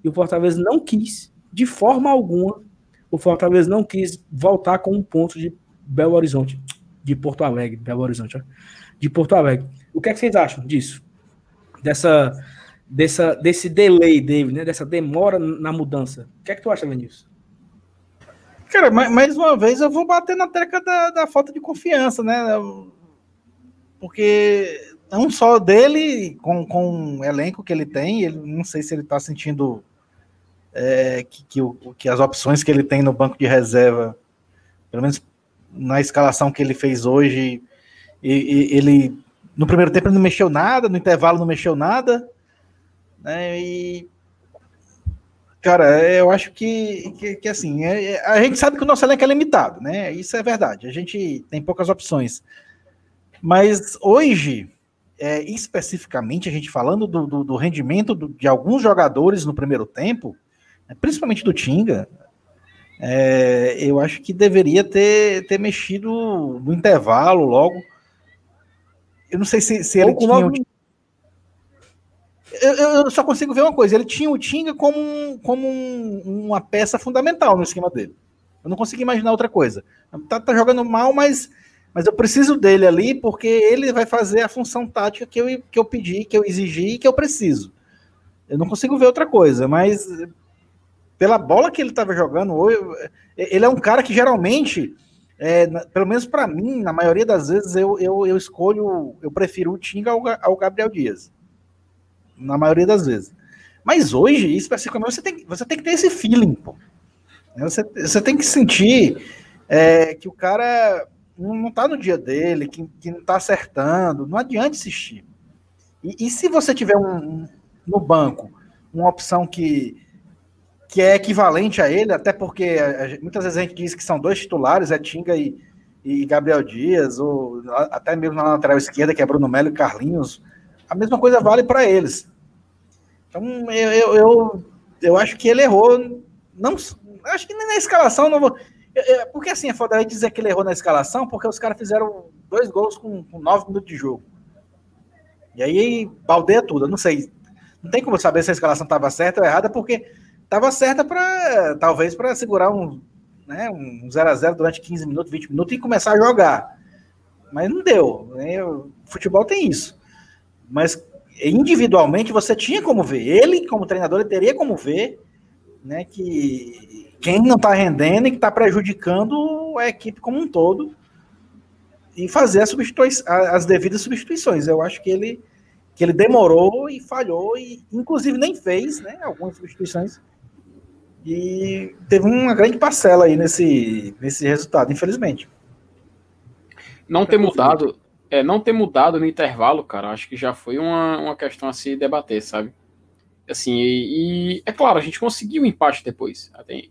[SPEAKER 1] E o Fortaleza não quis, de forma alguma, o Fortaleza não quis voltar com um ponto de Belo Horizonte, de Porto Alegre, Belo Horizonte, de Porto Alegre. O que, é que vocês acham disso? Dessa, dessa, desse delay, David, né? Dessa demora na mudança. O que é que tu acha, Vinícius?
[SPEAKER 2] Cara, mais uma vez eu vou bater na tecla da, da falta de confiança, né? Porque não só dele, com, com o elenco que ele tem, ele não sei se ele tá sentindo é, que, que, que as opções que ele tem no banco de reserva, pelo menos na escalação que ele fez hoje, e, e, ele no primeiro tempo não mexeu nada, no intervalo não mexeu nada, né? E cara, eu acho que, que, que assim, é, é, a gente sabe que o nosso elenco é limitado, né? Isso é verdade. A gente tem poucas opções. Mas hoje, é, especificamente, a gente falando do, do, do rendimento do, de alguns jogadores no primeiro tempo, né, principalmente do Tinga, é, eu acho que deveria ter, ter mexido no intervalo logo. Eu não sei se, se ele tinha. Logo... Eu, eu, só consigo ver uma coisa: ele tinha o Tinga como, um, como um, uma peça fundamental no esquema dele. Eu não consigo imaginar outra coisa. Tá, tá, jogando mal, mas, mas eu preciso dele ali porque ele vai fazer a função tática que eu, que eu pedi, que eu exigi e que eu preciso. Eu não consigo ver outra coisa, mas pela bola que ele estava jogando ele é um cara que geralmente, é, pelo menos para mim, na maioria das vezes, eu, eu, eu escolho, eu prefiro o Tinga ao, ao, Gabriel Dias. Na maioria das vezes. Mas hoje, especificamente, você tem, você tem que ter esse feeling, pô. Você, você tem que sentir é, que o cara não está no dia dele, que, que não está acertando. Não adianta insistir. E, e se você tiver um, um, no banco uma opção que que é equivalente a ele, até porque muitas vezes a gente diz que são dois titulares, é Tinga e, e Gabriel Dias, ou até mesmo na lateral esquerda, que é Bruno Melo e Carlinhos. A mesma coisa vale para eles. Então, eu, eu, eu, eu, acho que ele errou. Não, acho que nem na escalação não vou. Porque assim, é foda dizer que ele errou na escalação, porque os caras fizeram dois gols com, com nove minutos de jogo. E aí, baldeia tudo. Eu não sei. Não tem como saber se a escalação estava certa ou errada, porque estava certa para talvez para segurar um, né, um 0 a 0 durante 15 minutos, 20 minutos e começar a jogar. Mas não deu. Né? O futebol tem isso. Mas individualmente você tinha como ver. Ele, como treinador, ele teria como ver né, que quem não está rendendo e que está prejudicando a equipe como um todo e fazer as, as devidas substituições. Eu acho que ele, que ele demorou e falhou e, inclusive, nem fez né, algumas substituições e teve uma grande parcela aí nesse, nesse resultado, infelizmente.
[SPEAKER 3] Não ter mudado, é, não ter mudado no intervalo, cara, acho que já foi uma, uma questão a se debater, sabe? Assim, e, e é claro, a gente conseguiu o empate depois. Até,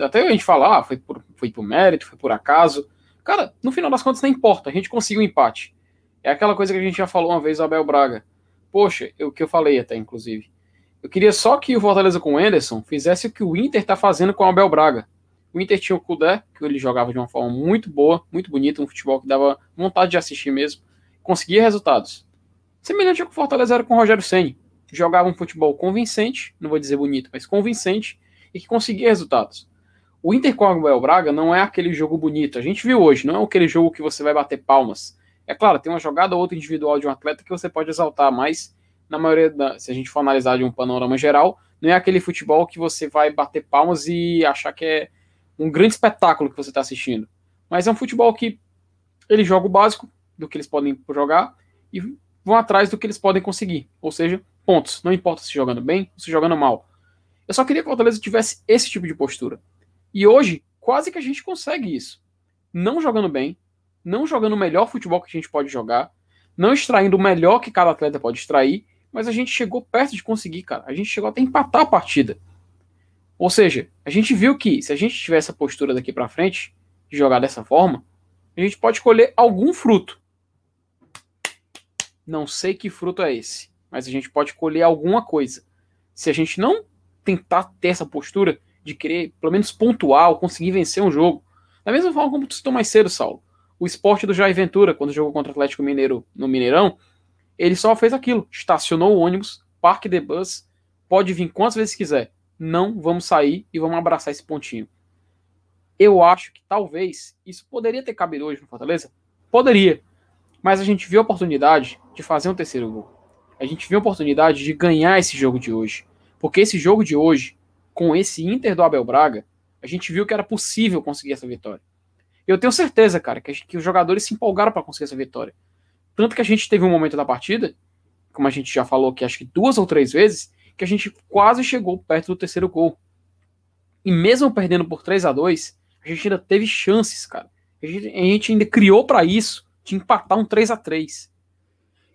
[SPEAKER 3] até a gente falar, ah, foi por, foi por mérito, foi por acaso. Cara, no final das contas não importa, a gente conseguiu um empate. É aquela coisa que a gente já falou uma vez, Abel Braga. Poxa, o que eu falei até, inclusive. Eu queria só que o Fortaleza com o Anderson fizesse o que o Inter está fazendo com o Abel Braga. O Inter tinha o Kudé, que ele jogava de uma forma muito boa, muito bonita, um futebol que dava vontade de assistir mesmo, conseguia resultados. Semelhante ao que o Fortaleza era com o Rogério Senni. Jogava um futebol convincente, não vou dizer bonito, mas convincente, e que conseguia resultados. O Inter com o Abel Braga não é aquele jogo bonito. A gente viu hoje, não é aquele jogo que você vai bater palmas. É claro, tem uma jogada ou outra individual de um atleta que você pode exaltar, mas na maioria, da, se a gente for analisar de um panorama geral, não é aquele futebol que você vai bater palmas e achar que é um grande espetáculo que você está assistindo. Mas é um futebol que eles jogam o básico do que eles podem jogar e vão atrás do que eles podem conseguir. Ou seja, pontos. Não importa se jogando bem ou se jogando mal. Eu só queria que o Fortaleza tivesse esse tipo de postura. E hoje, quase que a gente consegue isso. Não jogando bem, não jogando o melhor futebol que a gente pode jogar, não extraindo o melhor que cada atleta pode extrair, mas a gente chegou perto de conseguir, cara. A gente chegou até empatar a partida. Ou seja, a gente viu que se a gente tiver essa postura daqui para frente, de jogar dessa forma, a gente pode colher algum fruto. Não sei que fruto é esse, mas a gente pode colher alguma coisa. Se a gente não tentar ter essa postura de querer, pelo menos pontual, conseguir vencer um jogo. Da mesma forma como tu citou mais cedo, Saulo. O esporte do Jair Ventura, quando jogou contra o Atlético Mineiro no Mineirão, ele só fez aquilo. Estacionou o ônibus, parque de bus, pode vir quantas vezes quiser. Não vamos sair e vamos abraçar esse pontinho. Eu acho que talvez isso poderia ter cabido hoje no Fortaleza. Poderia. Mas a gente viu a oportunidade de fazer um terceiro gol. A gente viu a oportunidade de ganhar esse jogo de hoje. Porque esse jogo de hoje, com esse Inter do Abel Braga, a gente viu que era possível conseguir essa vitória. Eu tenho certeza, cara, que, que os jogadores se empolgaram para conseguir essa vitória. Tanto que a gente teve um momento da partida, como a gente já falou aqui, acho que duas ou três vezes, que a gente quase chegou perto do terceiro gol. E mesmo perdendo por 3 a 2 a gente ainda teve chances, cara. A gente, a gente ainda criou para isso, de empatar um 3 a 3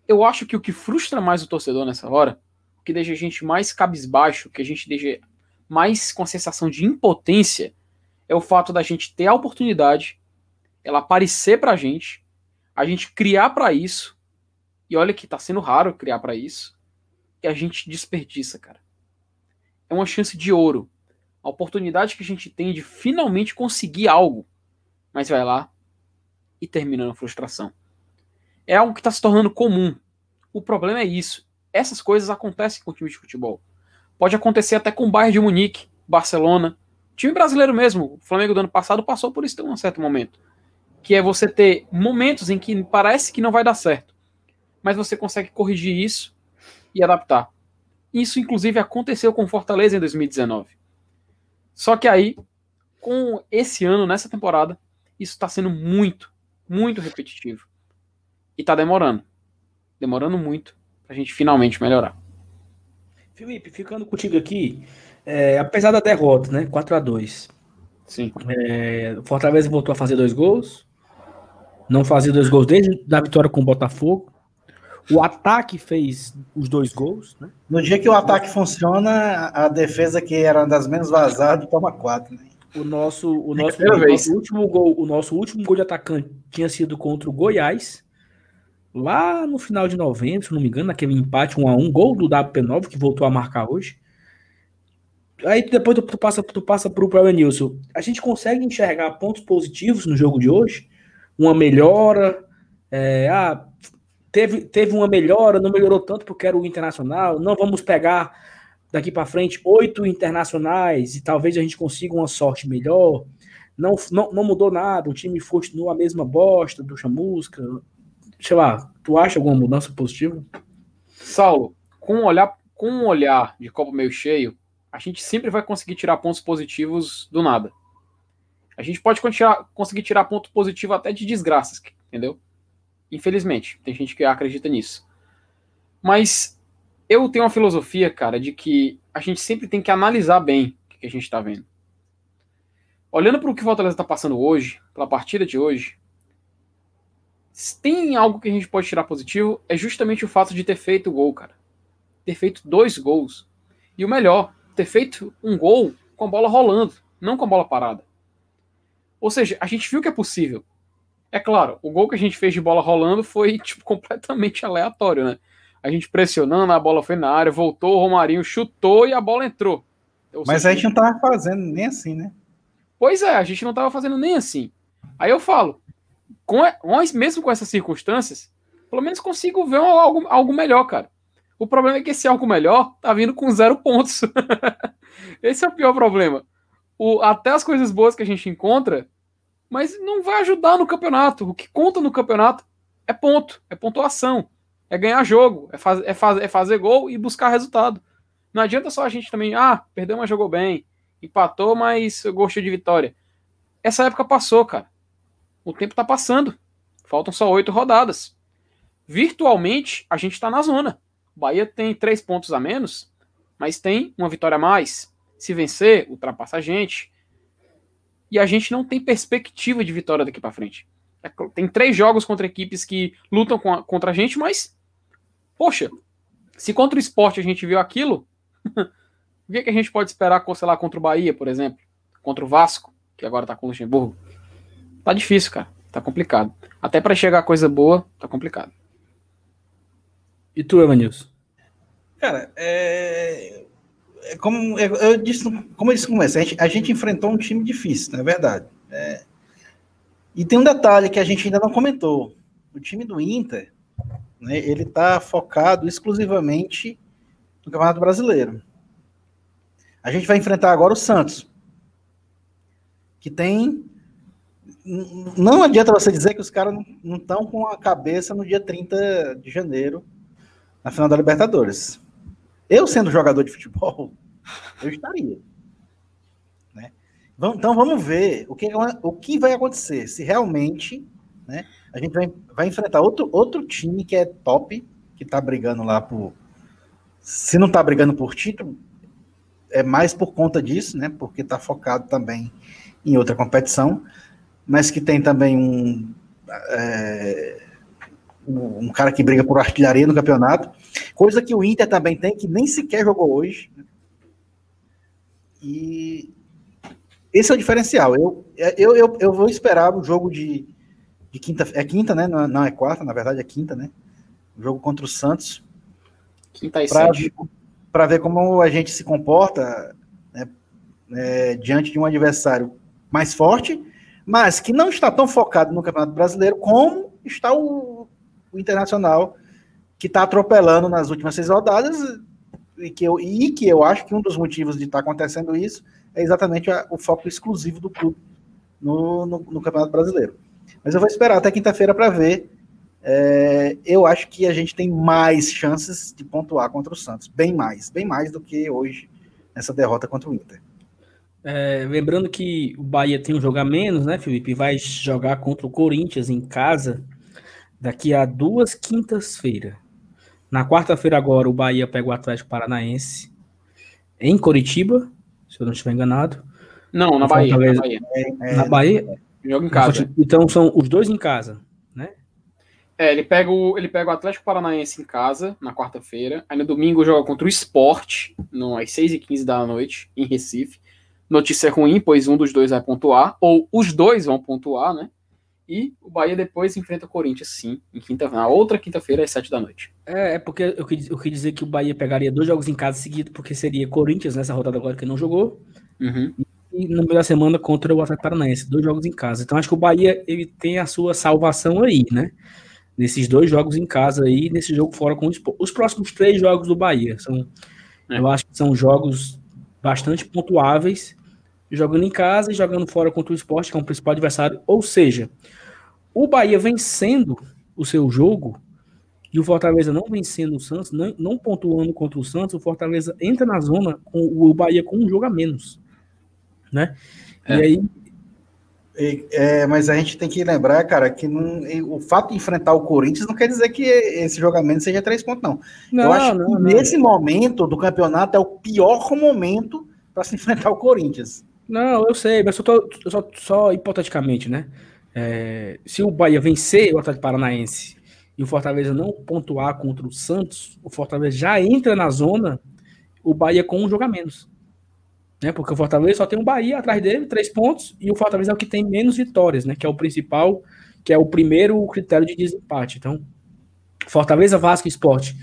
[SPEAKER 3] Eu acho que o que frustra mais o torcedor nessa hora, o que deixa a gente mais cabisbaixo, que a gente deixa mais com a sensação de impotência, é o fato da gente ter a oportunidade, ela aparecer pra gente, a gente criar para isso, e olha que tá sendo raro criar para isso, e a gente desperdiça, cara. É uma chance de ouro a oportunidade que a gente tem de finalmente conseguir algo, mas vai lá e termina na frustração. É algo que está se tornando comum. O problema é isso. Essas coisas acontecem com o time de futebol. Pode acontecer até com o Bayern de Munique, Barcelona, time brasileiro mesmo. O Flamengo do ano passado passou por isso em um certo momento. Que é você ter momentos em que parece que não vai dar certo, mas você consegue corrigir isso e adaptar. Isso, inclusive, aconteceu com Fortaleza em 2019. Só que aí, com esse ano, nessa temporada, isso está sendo muito, muito repetitivo. E está demorando. Demorando muito para a gente finalmente melhorar.
[SPEAKER 1] Felipe, ficando contigo aqui, é, apesar da derrota, né? 4 a 2
[SPEAKER 3] Sim.
[SPEAKER 1] É, o Fortaleza voltou a fazer dois gols. Não fazia dois gols desde a vitória com o Botafogo. O ataque fez os dois gols, né?
[SPEAKER 2] No dia que o ataque funciona, a defesa que era das menos vazadas toma quatro. Né?
[SPEAKER 1] O nosso, o nosso, o nosso último gol, o nosso último gol de atacante tinha sido contra o Goiás, lá no final de novembro, se não me engano, naquele empate 1 a 1 gol do WP9 que voltou a marcar hoje. Aí depois tu, passa, tu passa pro Elenilson. A gente consegue enxergar pontos positivos no jogo de hoje? Uma melhora, é, ah, teve, teve uma melhora, não melhorou tanto porque era o internacional. Não vamos pegar daqui para frente oito internacionais e talvez a gente consiga uma sorte melhor. Não, não, não mudou nada, o time continua a mesma bosta do Chamusca. Sei lá, tu acha alguma mudança positiva?
[SPEAKER 3] Saulo, com um olhar, com um olhar de copo meio cheio, a gente sempre vai conseguir tirar pontos positivos do nada. A gente pode conseguir tirar ponto positivo até de desgraças, entendeu? Infelizmente, tem gente que acredita nisso. Mas eu tenho uma filosofia, cara, de que a gente sempre tem que analisar bem o que a gente está vendo. Olhando para o que o Fortaleza está passando hoje, pela partida de hoje, se tem algo que a gente pode tirar positivo, é justamente o fato de ter feito o gol, cara. Ter feito dois gols. E o melhor, ter feito um gol com a bola rolando, não com a bola parada. Ou seja, a gente viu que é possível. É claro, o gol que a gente fez de bola rolando foi tipo *laughs* completamente aleatório, né? A gente pressionando, a bola foi na área, voltou, o Romarinho chutou e a bola entrou.
[SPEAKER 2] Ou Mas seja, a gente não tava fazendo nem assim, né?
[SPEAKER 3] Pois é, a gente não tava fazendo nem assim. Aí eu falo, com, mesmo com essas circunstâncias, pelo menos consigo ver algo, algo melhor, cara. O problema é que esse algo melhor tá vindo com zero pontos. *laughs* esse é o pior problema. O, até as coisas boas que a gente encontra mas não vai ajudar no campeonato. O que conta no campeonato é ponto, é pontuação, é ganhar jogo, é, faz, é, faz, é fazer gol e buscar resultado. Não adianta só a gente também, ah, perdeu, mas jogou bem, empatou, mas gostou de vitória. Essa época passou, cara. O tempo está passando. Faltam só oito rodadas. Virtualmente, a gente está na zona. O Bahia tem três pontos a menos, mas tem uma vitória a mais. Se vencer, ultrapassa a gente. E a gente não tem perspectiva de vitória daqui para frente. É tem três jogos contra equipes que lutam a, contra a gente, mas, poxa, se contra o esporte a gente viu aquilo, *laughs* o que, é que a gente pode esperar, sei lá, contra o Bahia, por exemplo? Contra o Vasco, que agora tá com o Luxemburgo? Tá difícil, cara. Tá complicado. Até para chegar coisa boa, tá complicado.
[SPEAKER 1] E tu, Evanilson?
[SPEAKER 2] Cara, é... é como é, eu disse, como eu disse no começo, a gente, a gente enfrentou um time difícil, não é verdade. É... E tem um detalhe que a gente ainda não comentou. O time do Inter, né, ele está focado exclusivamente no Campeonato Brasileiro. A gente vai enfrentar agora o Santos, que tem. Não adianta você dizer que os caras não estão com a cabeça no dia 30 de janeiro, na final da Libertadores. Eu, sendo jogador de futebol, eu estaria. Né? Então vamos ver o que, o que vai acontecer. Se realmente né, a gente vai, vai enfrentar outro, outro time que é top, que está brigando lá por. Se não está brigando por título, é mais por conta disso, né? Porque está focado também em outra competição, mas que tem também um, é, um cara que briga por artilharia no campeonato, coisa que o Inter também tem, que nem sequer jogou hoje. E esse é o diferencial. Eu, eu, eu, eu vou esperar o jogo de, de quinta. É quinta, né? Não, não é quarta, na verdade é quinta, né? O jogo contra o Santos.
[SPEAKER 3] Quinta e sete
[SPEAKER 2] para ver como a gente se comporta né, é, diante de um adversário mais forte, mas que não está tão focado no Campeonato Brasileiro como está o, o Internacional, que está atropelando nas últimas seis rodadas, e que, eu, e que eu acho que um dos motivos de estar tá acontecendo isso é exatamente a, o foco exclusivo do clube no, no, no Campeonato Brasileiro. Mas eu vou esperar até quinta-feira para ver é, eu acho que a gente tem mais chances de pontuar contra o Santos. Bem mais, bem mais do que hoje nessa derrota contra o Inter.
[SPEAKER 1] É, lembrando que o Bahia tem um jogo a menos, né, Felipe? Vai jogar contra o Corinthians em casa daqui a duas quintas-feiras. Na quarta-feira agora o Bahia pega o Atlético Paranaense em Coritiba, se eu não estiver enganado.
[SPEAKER 3] Não, na Bahia. Na Bahia.
[SPEAKER 1] É, na Bahia.
[SPEAKER 3] Jogo em casa.
[SPEAKER 1] Então são os dois em casa.
[SPEAKER 3] É, ele pega, o, ele pega o Atlético Paranaense em casa, na quarta-feira. Aí no domingo joga contra o Sport, no, às 6h15 da noite, em Recife. Notícia ruim, pois um dos dois vai pontuar, ou os dois vão pontuar, né? E o Bahia depois enfrenta o Corinthians, sim, em quinta, na outra quinta-feira, às 7 da noite.
[SPEAKER 1] É, é porque eu quis, eu quis dizer que o Bahia pegaria dois jogos em casa seguidos, porque seria Corinthians nessa rodada agora que não jogou.
[SPEAKER 3] Uhum.
[SPEAKER 1] E no meio da semana contra o Atlético Paranaense, dois jogos em casa. Então acho que o Bahia ele tem a sua salvação aí, né? nesses dois jogos em casa aí, nesse jogo fora com o Sport. Os próximos três jogos do Bahia são, é. eu acho que são jogos bastante pontuáveis, jogando em casa e jogando fora contra o Sport, que é o principal adversário. Ou seja, o Bahia vencendo o seu jogo e o Fortaleza não vencendo o Santos, não, não pontuando contra o Santos, o Fortaleza entra na zona com o Bahia com um jogo a menos, né? É. E aí
[SPEAKER 2] é, mas a gente tem que lembrar, cara, que não, o fato de enfrentar o Corinthians não quer dizer que esse jogamento seja três pontos, não. não Eu acho não, que nesse momento do campeonato é o pior momento para se enfrentar o Corinthians.
[SPEAKER 1] Não, eu sei, mas tô, só, só hipoteticamente, né? É, se o Bahia vencer o Atlético Paranaense e o Fortaleza não pontuar contra o Santos, o Fortaleza já entra na zona, o Bahia com um jogo a menos né? Porque o Fortaleza só tem um Bahia atrás dele, três pontos, e o Fortaleza é o que tem menos vitórias, né? Que é o principal, que é o primeiro critério de desempate. Então, Fortaleza, Vasco, Esporte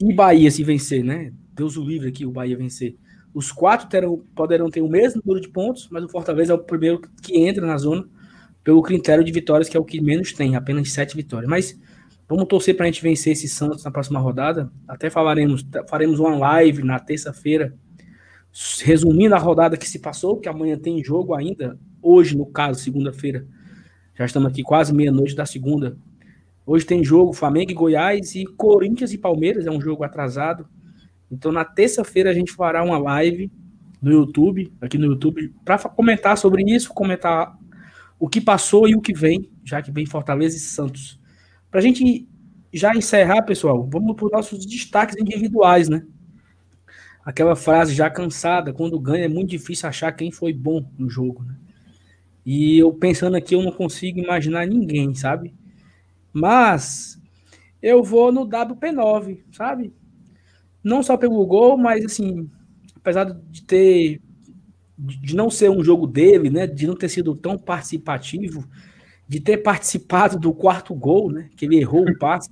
[SPEAKER 1] e Bahia se vencer, né? Deus o livre aqui, o Bahia vencer. Os quatro terão, poderão ter o mesmo número de pontos, mas o Fortaleza é o primeiro que entra na zona pelo critério de vitórias, que é o que menos tem, apenas sete vitórias. Mas vamos torcer para a gente vencer esse Santos na próxima rodada. Até falaremos, faremos uma live na terça-feira resumindo a rodada que se passou, que amanhã tem jogo ainda, hoje, no caso, segunda-feira. Já estamos aqui quase meia-noite da segunda. Hoje tem jogo Flamengo e Goiás e Corinthians e Palmeiras, é um jogo atrasado. Então, na terça-feira, a gente fará uma live no YouTube, aqui no YouTube, para comentar sobre isso, comentar o que passou e o que vem, já que vem Fortaleza e Santos. Para a gente já encerrar, pessoal, vamos para os nossos destaques individuais, né? Aquela frase já cansada, quando ganha é muito difícil achar quem foi bom no jogo, né? E eu pensando aqui, eu não consigo imaginar ninguém, sabe? Mas eu vou no WP9, sabe? Não só pelo gol, mas assim, apesar de ter de não ser um jogo dele, né, de não ter sido tão participativo, de ter participado do quarto gol, né, que ele errou o passe,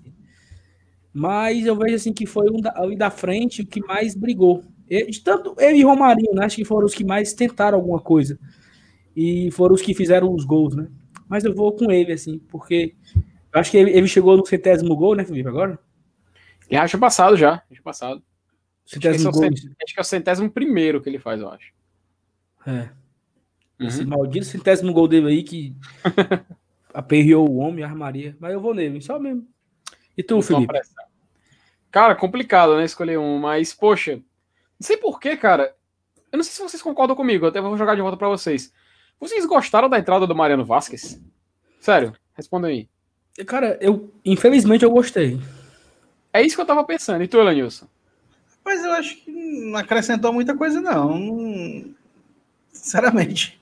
[SPEAKER 1] mas eu vejo assim que foi um da, ali da frente o que mais brigou. de tanto ele e Romarinho, né, acho que foram os que mais tentaram alguma coisa e foram os que fizeram os gols, né? Mas eu vou com ele assim, porque acho que ele, ele chegou no centésimo gol, né, Felipe, agora?
[SPEAKER 3] Ele acho passado já, acho passado.
[SPEAKER 1] Centésimo
[SPEAKER 3] acho, que é gol. acho que é o centésimo primeiro que ele faz, eu acho.
[SPEAKER 1] É. Uhum. Esse maldito centésimo gol dele aí que *laughs* aperreou o homem, a armaria. Mas eu vou nele, só mesmo. E tu, Felipe?
[SPEAKER 3] Cara, complicado, né? Escolher um, mas, poxa, não sei porquê, cara. Eu não sei se vocês concordam comigo, eu até vou jogar de volta para vocês. Vocês gostaram da entrada do Mariano Vasquez? Sério, responda aí.
[SPEAKER 1] Cara, eu, infelizmente, eu gostei.
[SPEAKER 3] É isso que eu tava pensando. E tu, Elenilson?
[SPEAKER 2] Mas eu acho que não acrescentou muita coisa, não. Sinceramente.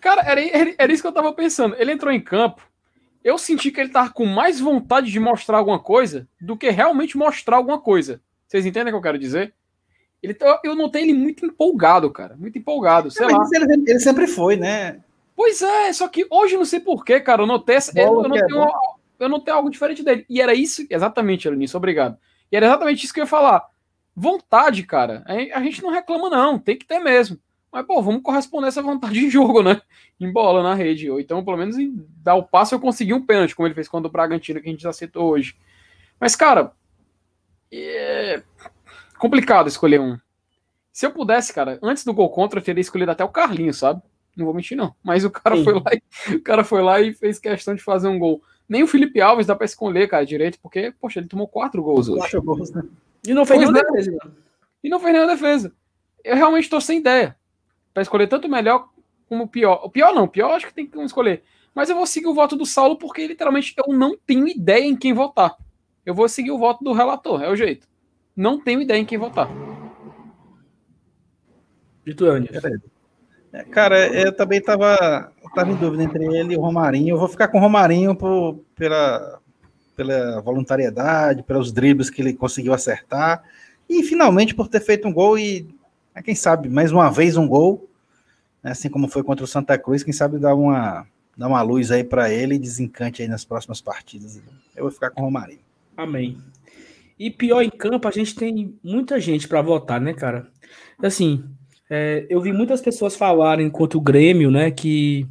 [SPEAKER 3] Cara, era, era isso que eu tava pensando. Ele entrou em campo. Eu senti que ele tava com mais vontade de mostrar alguma coisa do que realmente mostrar alguma coisa. Vocês entendem o que eu quero dizer? Ele, eu notei ele muito empolgado, cara. Muito empolgado. Sei é, lá.
[SPEAKER 2] Ele, ele, sempre foi, né?
[SPEAKER 3] Pois é, só que hoje não sei porquê, cara. Eu notei. Eu, notei é eu notei algo diferente dele. E era isso. Exatamente, Eunice, obrigado. E era exatamente isso que eu ia falar. Vontade, cara. A gente não reclama, não. Tem que ter mesmo. Mas, pô, vamos corresponder essa vontade *laughs* em jogo, né? Em bola na rede. Ou então, pelo menos, em dar o passo eu consegui um pênalti, como ele fez contra o Bragantino, que a gente já citou hoje. Mas, cara, é complicado escolher um. Se eu pudesse, cara, antes do gol contra, eu teria escolhido até o Carlinho, sabe? Não vou mentir, não. Mas o cara, foi lá, e, o cara foi lá e fez questão de fazer um gol. Nem o Felipe Alves dá pra escolher, cara, direito, porque, poxa, ele tomou quatro gols hoje. Quatro gols, né? E não fez nenhuma defesa. E não fez nenhuma defesa. Eu realmente tô sem ideia para escolher tanto o melhor como o pior. O pior não, o pior acho que tem que escolher. Mas eu vou seguir o voto do Saulo porque literalmente eu não tenho ideia em quem votar. Eu vou seguir o voto do relator, é o jeito. Não tenho ideia em quem votar.
[SPEAKER 1] E tu,
[SPEAKER 2] é, Cara, eu também tava, tava em dúvida entre ele e o Romarinho. Eu vou ficar com o Romarinho por, pela, pela voluntariedade, pelos dribles que ele conseguiu acertar. E finalmente por ter feito um gol e, quem sabe, mais uma vez um gol né, assim como foi contra o Santa Cruz, quem sabe dar uma, dar uma luz aí para ele e desencante aí nas próximas partidas. Eu vou ficar com o Romarinho.
[SPEAKER 1] Amém. E pior em campo, a gente tem muita gente para votar, né, cara? Assim, é, eu vi muitas pessoas falarem contra o Grêmio, né, que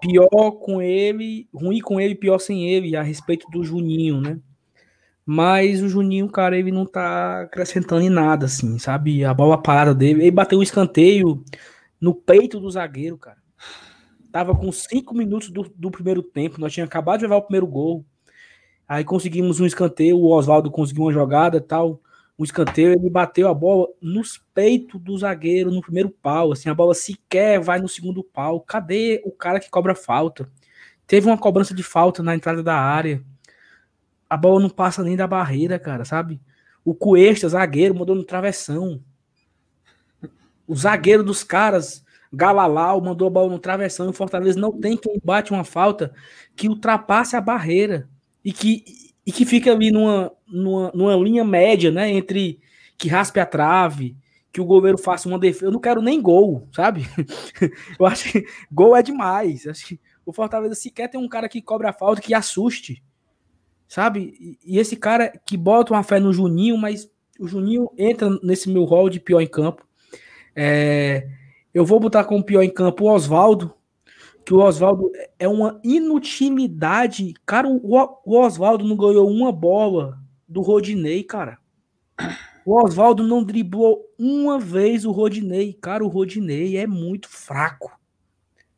[SPEAKER 1] pior com ele, ruim com ele, pior sem ele, a respeito do Juninho, né? Mas o Juninho, cara, ele não tá acrescentando em nada, assim, sabe? A bola parada dele, ele bateu um escanteio no peito do zagueiro, cara. Tava com cinco minutos do, do primeiro tempo, nós tínhamos acabado de levar o primeiro gol. Aí conseguimos um escanteio, o Oswaldo conseguiu uma jogada tal, um escanteio, ele bateu a bola nos peitos do zagueiro no primeiro pau, assim, a bola sequer vai no segundo pau. Cadê o cara que cobra falta? Teve uma cobrança de falta na entrada da área. A bola não passa nem da barreira, cara, sabe? O Cuesta, zagueiro, mandou no travessão. O zagueiro dos caras, Galalau, mandou a bola no travessão e o Fortaleza não tem quem bate uma falta que ultrapasse a barreira e que, e que fica ali numa, numa, numa linha média, né? Entre que raspe a trave, que o goleiro faça uma defesa. Eu não quero nem gol, sabe? *laughs* Eu acho que gol é demais. Acho que o Fortaleza sequer tem um cara que cobra a falta que assuste, sabe? E, esse cara que bota uma fé no Juninho, mas o Juninho entra nesse meu rol de pior em campo. É, eu vou botar como pior em campo o Oswaldo, que o Oswaldo é uma inutilidade. Cara, o, Oswaldo não ganhou uma bola do Rodinei, cara. O Oswaldo não driblou uma vez o Rodinei. Cara, o Rodinei é muito fraco.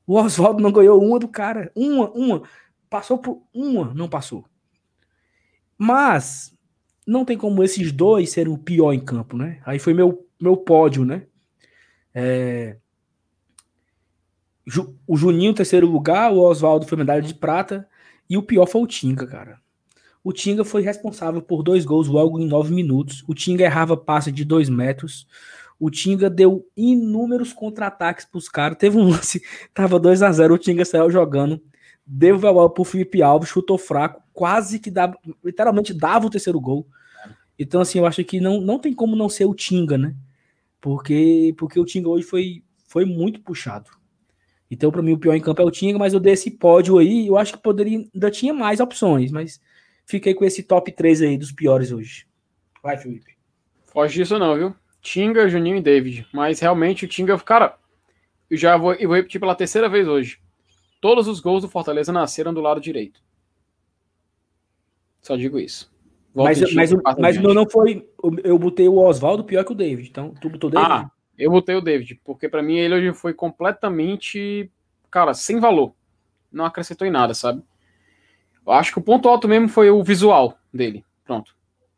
[SPEAKER 1] O Oswaldo não ganhou uma do cara. Uma, uma. Passou por uma, não passou. Mas não tem como esses dois serem o pior em campo, né? Aí foi meu, meu pódio, né? É... o Juninho, terceiro lugar, o Oswaldo foi medalha de prata, e o pior foi o Tinga, cara. O Tinga foi responsável por dois gols logo em nove minutos. O Tinga errava passe de dois metros. O Tinga deu inúmeros contra-ataques pros caras. Teve um *laughs* lance, tava 2 a 0 o Tinga saiu jogando, deu o bola pro Felipe Alves, chutou fraco, quase que dava, literalmente dava o terceiro gol. Então, assim, eu acho que não, não tem como não ser o Tinga, né? Porque, porque o Tinga hoje foi, foi muito puxado. Então, para mim, o pior em campo é o Tinga, mas eu dei esse pódio aí, eu acho que poderia, ainda tinha mais opções, mas fiquei com esse top 3 aí dos piores hoje. Vai, Felipe.
[SPEAKER 3] Foge disso não, viu? Tinga, Juninho e David. Mas realmente o Tinga, cara, eu já vou, eu vou repetir pela terceira vez hoje. Todos os gols do Fortaleza nasceram do lado direito. Só digo isso.
[SPEAKER 1] Volta mas mas, mas não, não foi. Eu botei o Oswaldo pior que o David. Então, tu botou o David? Ah,
[SPEAKER 3] eu botei o David, porque para mim ele hoje foi completamente, cara, sem valor. Não acrescentou em nada, sabe? Eu acho que o ponto alto mesmo foi o visual dele. Pronto.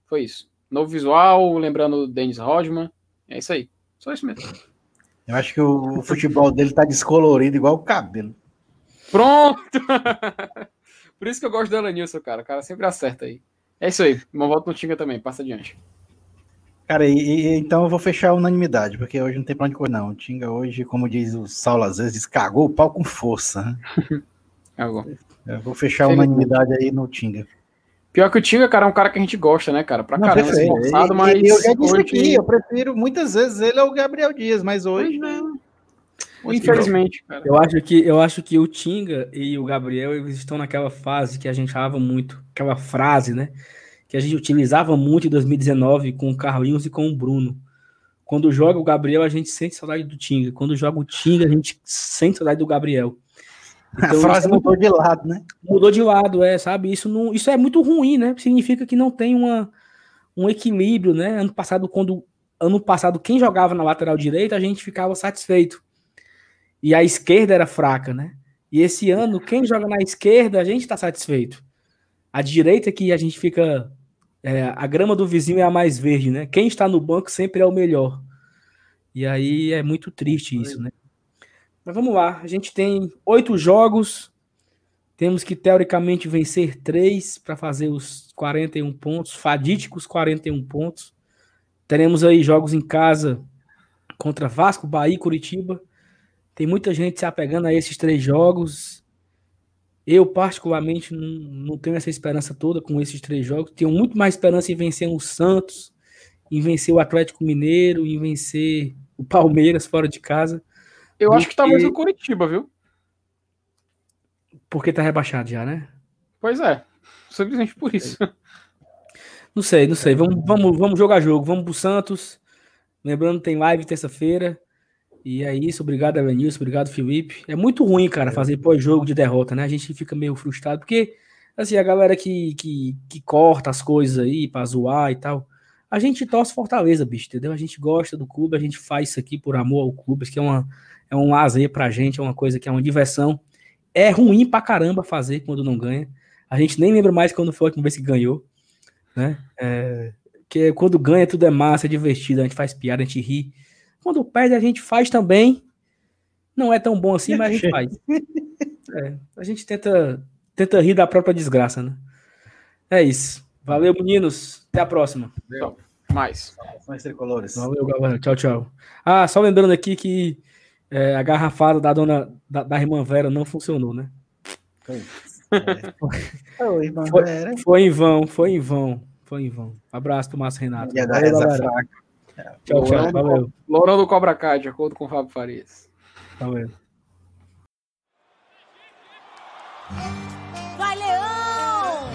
[SPEAKER 3] Foi isso. Novo visual, lembrando o Dennis Rodman. É isso aí. Só isso mesmo.
[SPEAKER 2] Eu acho que o, futebol dele tá descolorido igual o cabelo.
[SPEAKER 3] Pronto! *laughs* Por isso que eu gosto do Elenilson, cara. O cara sempre acerta aí. É isso aí. Uma volta no Tinga também. Passa adiante.
[SPEAKER 2] Cara, e, e, então eu vou fechar a unanimidade, porque hoje não tem pra onde correr, não. O Tinga hoje, como diz o Saulo às vezes, cagou o pau com força. *laughs* Cagou. Eu vou fechar a unanimidade aí no Tinga.
[SPEAKER 3] Pior que o Tinga, cara, é um cara que a gente gosta, né, cara? Pra não, caramba, esforçado,
[SPEAKER 2] mas. Eu já disse hoje... aqui, eu prefiro muitas vezes ele ao Gabriel Dias, mas hoje. Não.
[SPEAKER 1] Infelizmente, cara. Eu acho, que, eu acho que o Tinga e o Gabriel eles estão naquela fase que a gente falava muito, aquela frase, né? Que a gente utilizava muito em 2019 com o Carlinhos e com o Bruno. Quando joga o Gabriel, a gente sente saudade do Tinga. Quando joga o Tinga, a gente sente saudade do Gabriel.
[SPEAKER 2] Então, a frase é mudou de lado, né?
[SPEAKER 1] Mudou de lado, é, sabe? Isso, não, isso é muito ruim, né? Significa que não tem uma, um equilíbrio, né? Ano passado, quando ano passado quem jogava na lateral direita, a gente ficava satisfeito. E a esquerda era fraca, né? E esse ano, quem joga na esquerda, a gente está satisfeito. A direita é que a gente fica é, a grama do vizinho é a mais verde, né? Quem está no banco sempre é o melhor. E aí é muito triste isso, né? Mas vamos lá, a gente tem oito jogos, temos que teoricamente vencer três para fazer os 41 pontos, fadíticos 41 pontos. Teremos aí jogos em casa contra Vasco, Bahia e Curitiba. Tem muita gente se apegando a esses três jogos. Eu, particularmente, não, não, tenho essa esperança toda com esses três jogos. Tenho muito mais esperança em vencer o Santos, em vencer o Atlético Mineiro, em vencer o Palmeiras fora de casa.
[SPEAKER 3] Eu acho que talvez o Curitiba, viu?
[SPEAKER 1] Porque tá rebaixado já, né?
[SPEAKER 3] Pois é. Simplesmente por isso.
[SPEAKER 1] Não sei, não sei. Vamos, vamos, vamos jogar jogo. Vamos pro Santos. Lembrando, tem live terça-feira. E é isso, obrigado, Evanilson, obrigado, Felipe. É muito ruim, cara, fazer pós-jogo de derrota, né? A gente fica meio frustrado, porque, assim, a galera que, que, que corta as coisas aí pra zoar e tal, a gente torce Fortaleza, bicho, entendeu? A gente gosta do clube, a gente faz isso aqui por amor ao clube, isso que é, uma, é um lazer pra gente, é uma coisa que é uma diversão. É ruim pra caramba fazer quando não ganha. A gente nem lembra mais quando foi a última vez que ganhou, né? É, que quando ganha tudo é massa, é divertido, a gente faz piada, a gente ri. Quando perde, a gente faz também. Não é tão bom assim, mas a gente faz. É, a gente tenta, tenta rir da própria desgraça, né? É isso. Valeu, meninos. Até a próxima.
[SPEAKER 3] Valeu. Mais.
[SPEAKER 2] Mais tricolores.
[SPEAKER 1] Valeu, galera. Tchau, tchau. Ah, só lembrando aqui que é, a garrafada da dona da, da irmã Vera não funcionou, né? Foi, foi, foi em vão, foi em vão, foi em vão. Abraço pro Márcio Renato. Valeu, galera.
[SPEAKER 3] Tchau, tchau. Valeu. Lourão do Cobra Kai, de acordo com o Fábio Farias.
[SPEAKER 1] Valeu.
[SPEAKER 4] Vai, Leão!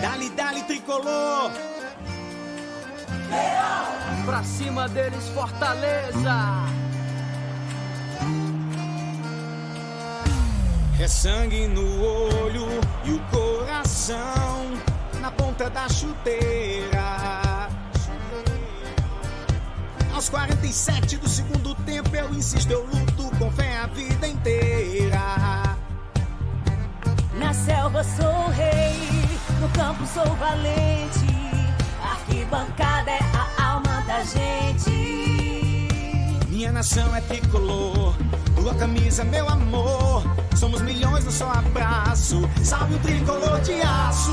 [SPEAKER 4] Dali, dali, tricolor! Leão! Pra cima deles, Fortaleza! É sangue no olho e o coração na ponta da chuteira. Aos 47 do segundo tempo eu insisto, eu luto com fé a vida inteira. Na selva sou rei, no campo sou valente. Arquibancada é a alma da gente. Minha nação é tricolor, tua camisa, meu amor. Somos milhões no só abraço. Salve o tricolor de aço.